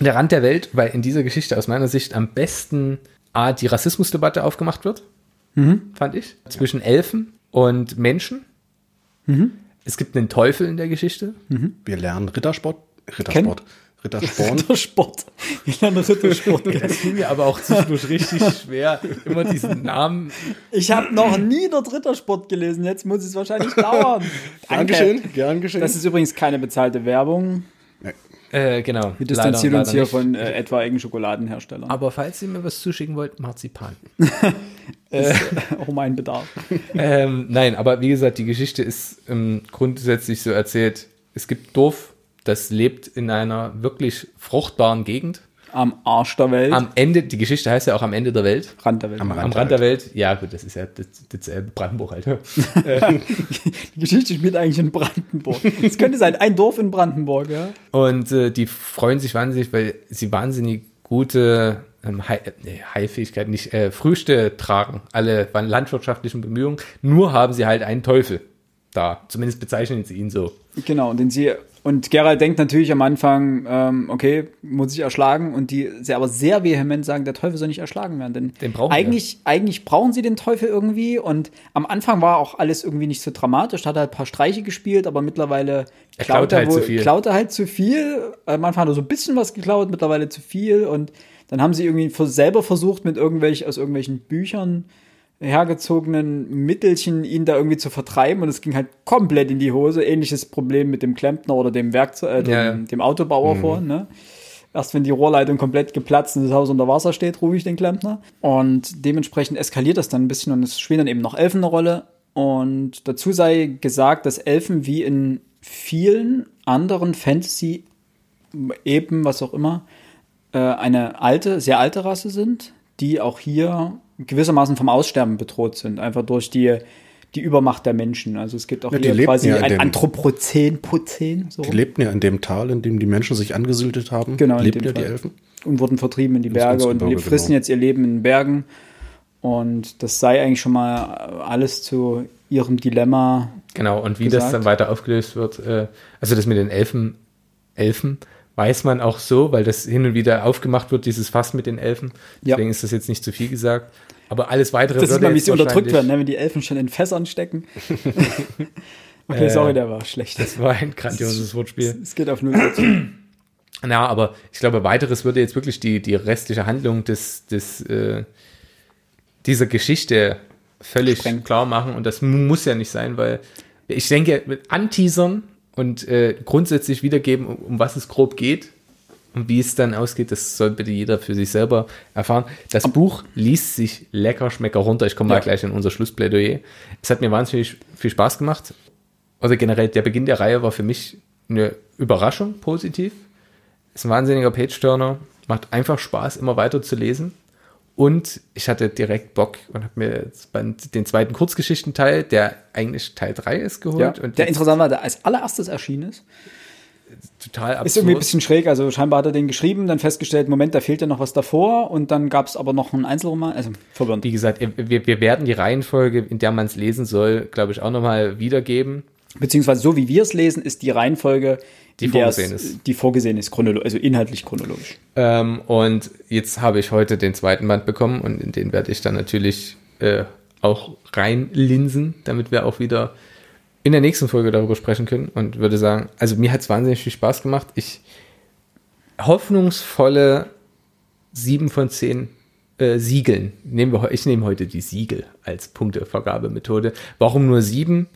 Der Rand der Welt, weil in dieser Geschichte aus meiner Sicht am besten A, die Rassismusdebatte aufgemacht wird, fand ich, zwischen Elfen und Menschen. Es gibt einen Teufel in der Geschichte. Wir lernen Rittersport. Rittersport. Rittersporn. Rittersport. Ich lerne Rittersport. Das fiel mir aber auch zwischendurch richtig schwer, immer diesen Namen. Ich habe noch nie dort Rittersport gelesen. Jetzt muss es wahrscheinlich dauern. Gern geschehen, gern geschehen. Das ist übrigens keine bezahlte Werbung. Äh, genau. Wir distanzieren Leider- uns leider hier nicht. von äh, etwaigen Schokoladenherstellern. Aber falls ihr mir was zuschicken wollt, Marzipan. Ist, äh, auch mein Bedarf. ähm, nein, aber wie gesagt, die Geschichte ist ähm, grundsätzlich so erzählt. Es gibt Dorf, das lebt in einer wirklich fruchtbaren Gegend. Am Arsch der Welt. Am Ende, die Geschichte heißt ja auch am Ende der Welt. Rand der Welt. Am Am Rand der Welt. Ja, gut, das ist ja das, dasselbe Brandenburg halt. Die Geschichte spielt eigentlich in Brandenburg. Es könnte sein, ein Dorf in Brandenburg, ja. Und äh, die freuen sich wahnsinnig, weil sie wahnsinnig gute ähm, Hai- äh, nee, nicht äh, Früchte tragen, alle waren landwirtschaftlichen Bemühungen, nur haben sie halt einen Teufel da. Zumindest bezeichnen sie ihn so. Genau, und den sie und Geralt denkt natürlich am Anfang, ähm, okay, muss ich erschlagen und die sie aber sehr vehement sagen, der Teufel soll nicht erschlagen werden, denn Den brauchen wir. eigentlich eigentlich brauchen sie den Teufel irgendwie und am Anfang war auch alles irgendwie nicht so dramatisch, hat halt ein paar Streiche gespielt, aber mittlerweile Er klaut halt wohl, zu viel. klaut er halt zu viel. Am Anfang hat er so ein bisschen was geklaut, mittlerweile zu viel und dann haben sie irgendwie selber versucht mit irgendwelchen aus irgendwelchen Büchern hergezogenen Mittelchen, ihn da irgendwie zu vertreiben und es ging halt komplett in die Hose. Ähnliches Problem mit dem Klempner oder dem Werkzeug, äh, dem, Ja, ja. dem Autobauer vor, ne? Erst wenn die Rohrleitung komplett geplatzt und das Haus unter Wasser steht, rufe ich den Klempner. Und dementsprechend eskaliert das dann ein bisschen und es spielen dann eben noch Elfen eine Rolle. Und dazu sei gesagt, dass Elfen wie in vielen anderen Fantasy eben, was auch immer, äh, eine alte, sehr alte Rasse sind, die auch hier gewissermaßen vom Aussterben bedroht sind, einfach durch die, die Übermacht der Menschen. Also es gibt auch Ja, die hier quasi ja in ein dem- Anthropozän, Pozän, so Die lebten ja in dem Tal, in dem die Menschen sich angesiedelt haben. Genau, in lebten dem ja die. Elfen. und wurden vertrieben in die Berge und genau. jetzt ihr Leben in den Bergen. Und das sei eigentlich schon mal alles zu ihrem Dilemma. Genau, und wie das gesagt. dann weiter aufgelöst wird, äh, also das mit den Elfen, Elfen, weiß man auch so, weil das hin und wieder aufgemacht wird, dieses Fass mit den Elfen. Ja. Deswegen ist das jetzt nicht zu viel gesagt. Aber alles weitere Das ist mal, wie sie unterdrückt werden, ne? wenn die Elfen schon in Fässern stecken. okay, Äh, sorry, der war schlecht. Das war ein grandioses Wortspiel. Es geht auf null. Na, aber ich glaube, weiteres würde jetzt wirklich die, die restliche Handlung des, des, äh, dieser Geschichte völlig Sprengen. klar machen. Und das mu- muss ja nicht sein, weil ich denke, mit Anteasern und äh, grundsätzlich wiedergeben, um, um was es grob geht und wie es dann ausgeht, das soll bitte jeder für sich selber erfahren. Das Buch liest sich lecker, schmecker runter. Ich komme Ja. mal gleich in unser Schlussplädoyer. Es hat mir wahnsinnig viel Spaß gemacht. Also generell, der Beginn der Reihe war für mich eine Überraschung, positiv. Ist ein wahnsinniger Page-Turner, macht einfach Spaß, immer weiter zu lesen. Und ich hatte direkt Bock und habe mir jetzt den zweiten Kurzgeschichtenteil, der eigentlich Teil 3 ist, Ja, geholt. und der interessant war, der als allererstes erschienen ist. Total absurd. Ist irgendwie ein bisschen schräg. Also scheinbar hat er den geschrieben, dann festgestellt, Moment, da fehlt ja noch was davor. Und dann gab es aber noch einen Einzelroman. Also verwirrend. Wie gesagt, wir, wir werden die Reihenfolge, in der man es lesen soll, glaube ich, auch nochmal wiedergeben. Beziehungsweise so wie wir es lesen, ist die Reihenfolge, Die vorgesehen ist. Die vorgesehen ist, chronolo also inhaltlich chronologisch. Ähm, und jetzt habe ich heute den zweiten Band bekommen und in den werde ich dann natürlich äh, auch reinlinsen, damit wir auch wieder in der nächsten Folge darüber sprechen können und würde sagen, also mir hat es wahnsinnig viel Spaß gemacht. Ich hoffnungsvolle sieben von zehn äh, Siegeln. Nehmen wir, ich nehme heute die Siegel als Punktevergabemethode. Warum nur sieben?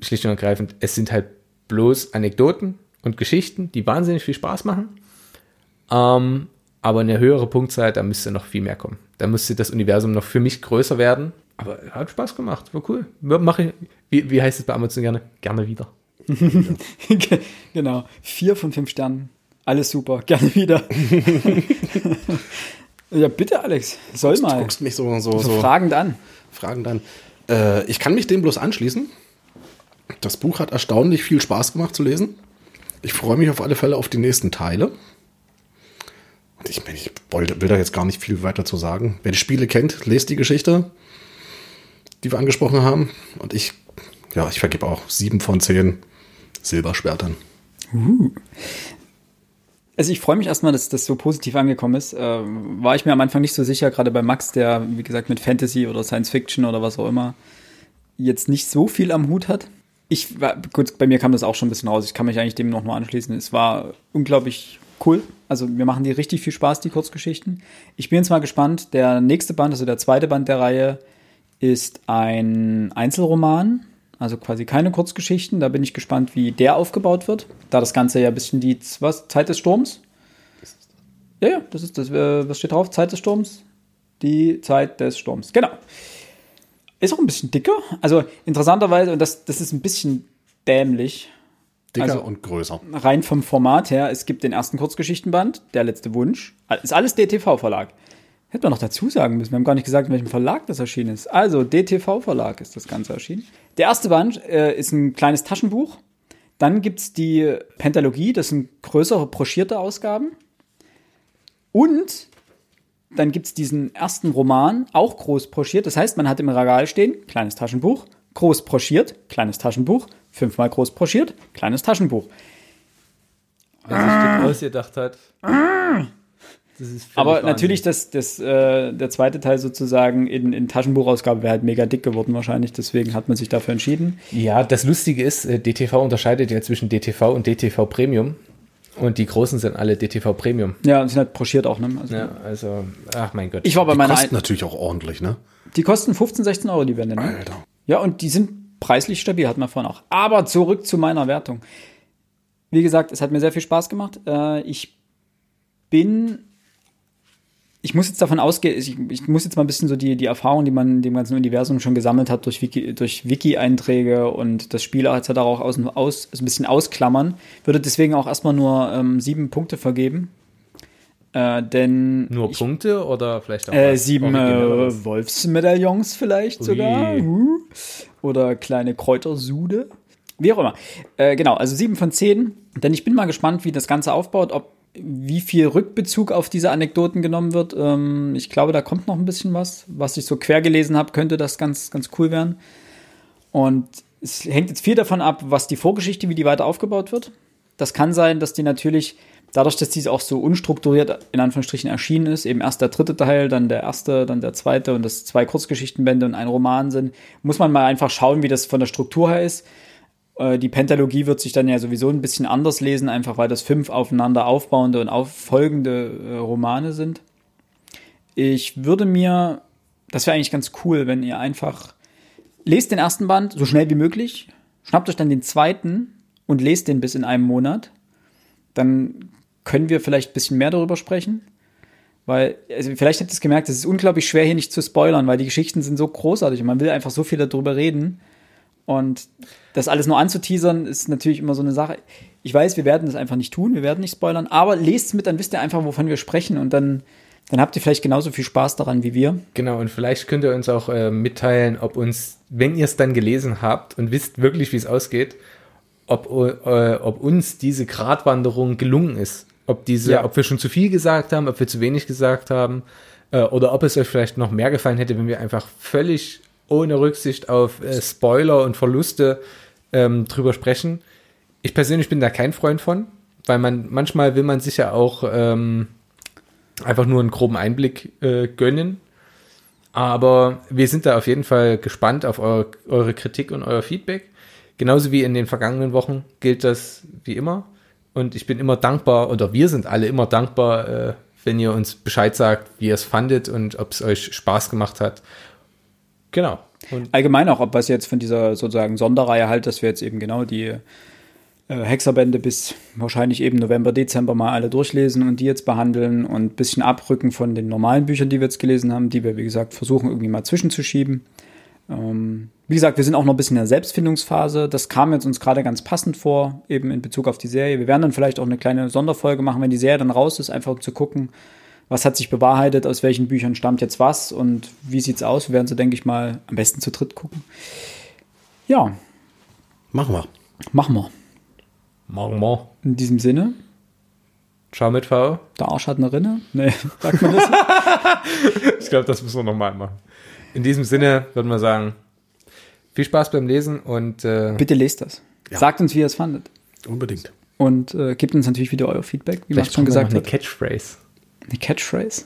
Schlicht und ergreifend, es sind halt bloß Anekdoten und Geschichten, die wahnsinnig viel Spaß machen. Ähm, aber eine höhere Punktzahl, da müsste noch viel mehr kommen. Da müsste das Universum noch für mich größer werden. Aber hat Spaß gemacht, war cool. Mache ich, wie, wie heißt es bei Amazon gerne? Gerne wieder. genau. Vier von fünf Sternen. Alles super. Gerne wieder. ja, bitte, Alex. Soll Du mal. guckst mich so, so, So so fragend an. Fragen dann. Äh, ich kann mich dem bloß anschließen. Das Buch hat erstaunlich viel Spaß gemacht zu lesen. Ich freue mich auf alle Fälle auf die nächsten Teile. Und ich, ich will da jetzt gar nicht viel weiter zu sagen. Wer die Spiele kennt, lest die Geschichte, die wir angesprochen haben. Und ich, ja, ich vergebe auch sieben von zehn Silberschwertern. Also ich freue mich erstmal, dass das so positiv angekommen ist. Ähm, war ich mir am Anfang nicht so sicher, gerade bei Max, der, wie gesagt, mit Fantasy oder Science Fiction oder was auch immer jetzt nicht so viel am Hut hat. Ich gut, bei mir kam das auch schon ein bisschen raus. Ich kann mich eigentlich dem noch mal anschließen. Es war unglaublich cool. Also mir machen die richtig viel Spaß, die Kurzgeschichten. Ich bin jetzt mal gespannt. Der nächste Band, also der zweite Band der Reihe, ist ein Einzelroman. Also quasi keine Kurzgeschichten. Da bin ich gespannt, wie der aufgebaut wird. Da das Ganze ja ein bisschen die was, Zeit des Sturms. Ja, ja, das ist das. äh, Was steht drauf? Zeit des Sturms. Die Zeit des Sturms. Genau. Ist auch ein bisschen dicker. Also interessanterweise, und das, das ist ein bisschen dämlich, Dicker Also- und größer. rein vom Format her. Es gibt den ersten Kurzgeschichtenband, Der letzte Wunsch. Ist alles DTV-Verlag. Hätte man noch dazu sagen müssen. Wir haben gar nicht gesagt, in welchem Verlag das erschienen ist. Also, DTV-Verlag ist das Ganze erschienen. Der erste Band äh, ist ein kleines Taschenbuch. Dann gibt es die Pentalogie, das sind größere broschierte Ausgaben. Und dann gibt's diesen ersten Roman, auch groß broschiert. Das heißt, man hat im Regal stehen, kleines Taschenbuch, groß broschiert, kleines Taschenbuch, fünfmal groß broschiert, kleines Taschenbuch. Wer sich das ausgedacht hat. Das ist völlig Aber Wahnsinn. natürlich, das, das, äh, der zweite Teil sozusagen in, in Taschenbuchausgabe wäre halt mega dick geworden wahrscheinlich. Deswegen hat man sich dafür entschieden. Ja, das Lustige ist, äh, DTV unterscheidet ja zwischen DTV und DTV Premium. Und die großen sind alle DTV Premium. Ja, und sind halt broschiert auch. Ne? Also, Ja, also, ach mein Gott. Ich war bei Die meiner. kosten natürlich auch ordentlich, ne? Die kosten 15, 16 Euro die Wände. Ne? Alter. Ja, und die sind preislich stabil, hat man vorhin auch. Aber zurück zu meiner Wertung. Wie gesagt, es hat mir sehr viel Spaß gemacht. Äh, ich bin. Ich muss jetzt davon ausgehen, ich, ich muss jetzt mal ein bisschen so die, die Erfahrung, die man in dem ganzen Universum schon gesammelt hat, durch Wiki, durch Wiki-Einträge und das Spiel etc. auch aus, aus, ein bisschen ausklammern. Würde deswegen auch erstmal nur ähm, sieben Punkte vergeben. Äh, denn Nur ich, Punkte oder vielleicht auch äh, sieben äh, Wolfsmedaillons vielleicht Ui. sogar. Uh. Oder kleine Kräutersude. Wie auch immer. Äh, genau, also sieben von zehn. Denn ich bin mal gespannt, wie das Ganze aufbaut, ob wie viel Rückbezug auf diese Anekdoten genommen wird. Ähm, ich glaube, da kommt noch ein bisschen was. Was ich so quer gelesen habe, könnte das ganz, ganz cool werden. Und es hängt jetzt viel davon ab, was die Vorgeschichte, wie die weiter aufgebaut wird. Das kann sein, dass die natürlich, dadurch, dass diese auch so unstrukturiert in Anführungsstrichen erschienen ist, eben erst der dritte Teil, dann der erste, dann der zweite und das zwei Kurzgeschichtenbände und ein Roman sind, muss man mal einfach schauen, wie das von der Struktur her ist. Äh, Die Pentalogie wird sich dann ja sowieso ein bisschen anders lesen, einfach weil das fünf aufeinander aufbauende und auffolgende äh, Romane sind. Ich würde mir, das wäre eigentlich ganz cool, wenn ihr einfach lest den ersten Band so schnell wie möglich, schnappt euch dann den zweiten und lest den bis in einem Monat. Dann können wir vielleicht ein bisschen mehr darüber sprechen. Weil, also vielleicht habt ihr es gemerkt, es ist unglaublich schwer, hier nicht zu spoilern, weil die Geschichten sind so großartig und man will einfach so viel darüber reden. Und das alles nur anzuteasern, ist natürlich immer so eine Sache. Ich weiß, wir werden das einfach nicht tun, wir werden nicht spoilern, aber lest es mit, dann wisst ihr einfach, wovon wir sprechen und dann, dann habt ihr vielleicht genauso viel Spaß daran wie wir. Genau, und vielleicht könnt ihr uns auch äh, mitteilen, ob uns, wenn ihr es dann gelesen habt und wisst wirklich, wie es ausgeht, ob, äh, ob uns diese Gratwanderung gelungen ist. Ob, diese, Ja. ob wir schon zu viel gesagt haben, ob wir zu wenig gesagt haben, äh, oder ob es euch vielleicht noch mehr gefallen hätte, wenn wir einfach völlig ohne Rücksicht auf äh, Spoiler und Verluste ähm, drüber sprechen. Ich persönlich bin da kein Freund von, weil man manchmal will man sich ja auch ähm, einfach nur einen groben Einblick äh, gönnen. Aber wir sind da auf jeden Fall gespannt auf eure, eure Kritik und euer Feedback. Genauso wie in den vergangenen Wochen gilt das wie immer. Und ich bin immer dankbar, oder wir sind alle immer dankbar, äh, wenn ihr uns Bescheid sagt, wie ihr es fandet und ob es euch Spaß gemacht hat. Genau. Und Allgemein auch, ob was jetzt von dieser sozusagen Sonderreihe halt, dass wir jetzt eben genau die äh, Hexerbände bis wahrscheinlich eben November, Dezember mal alle durchlesen und die jetzt behandeln und ein bisschen abrücken von den normalen Büchern, die wir jetzt gelesen haben, die wir, wie gesagt, versuchen irgendwie mal zwischenzuschieben. Ähm, wie gesagt, wir sind auch noch ein bisschen in der Selbstfindungsphase. Das kam jetzt uns gerade ganz passend vor, eben in Bezug auf die Serie. Wir werden dann vielleicht auch eine kleine Sonderfolge machen, wenn die Serie dann raus ist, einfach um zu gucken, was hat sich bewahrheitet, aus welchen Büchern stammt jetzt was und wie sieht's aus. Wir werden so, denke ich mal, am besten zu dritt gucken. Ja, Machen wir. machen wir. morgen mal. In diesem Sinne, Ciao mit V. der Arsch hat eine Rinne. Nee, sagt man das? Ich glaube, das müssen wir nochmal machen. In diesem Sinne würden wir sagen, viel Spaß beim Lesen und äh, Bitte lest das. Ja. Sagt uns, wie ihr es fandet. Unbedingt. Und äh, gebt uns natürlich wieder euer Feedback, wie vielleicht schon gesagt gesagt eine hat. Catchphrase. Eine Catchphrase.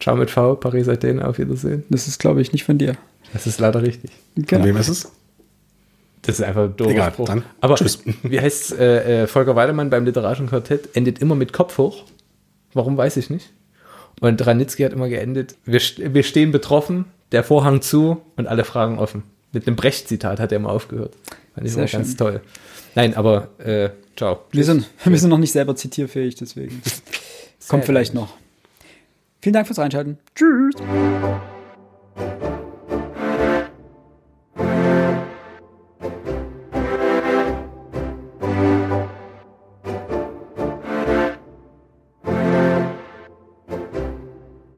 Ciao mit V, Paris Athen, auf Wiedersehen. Das ist, glaube ich, nicht von dir. Das ist leider richtig. Von Genau. wem ist es? Das ist einfach ein doofer Egal, Spruch. dann Aber tschüss. wie heißt äh, äh, Volker Weidemann beim literarischen Quartett? Endet immer mit Kopf hoch. Warum weiß ich nicht. Und Ranitzky hat immer geendet, wir, wir stehen betroffen, der Vorhang zu und alle Fragen offen. Mit einem Brecht-Zitat hat er immer aufgehört. Fand ich Sehr immer ganz schön. toll. Nein, aber äh, ciao. Wir sind, wir sind noch nicht selber zitierfähig, deswegen. Kommt vielleicht noch. Vielen Dank fürs Reinschalten. Tschüss.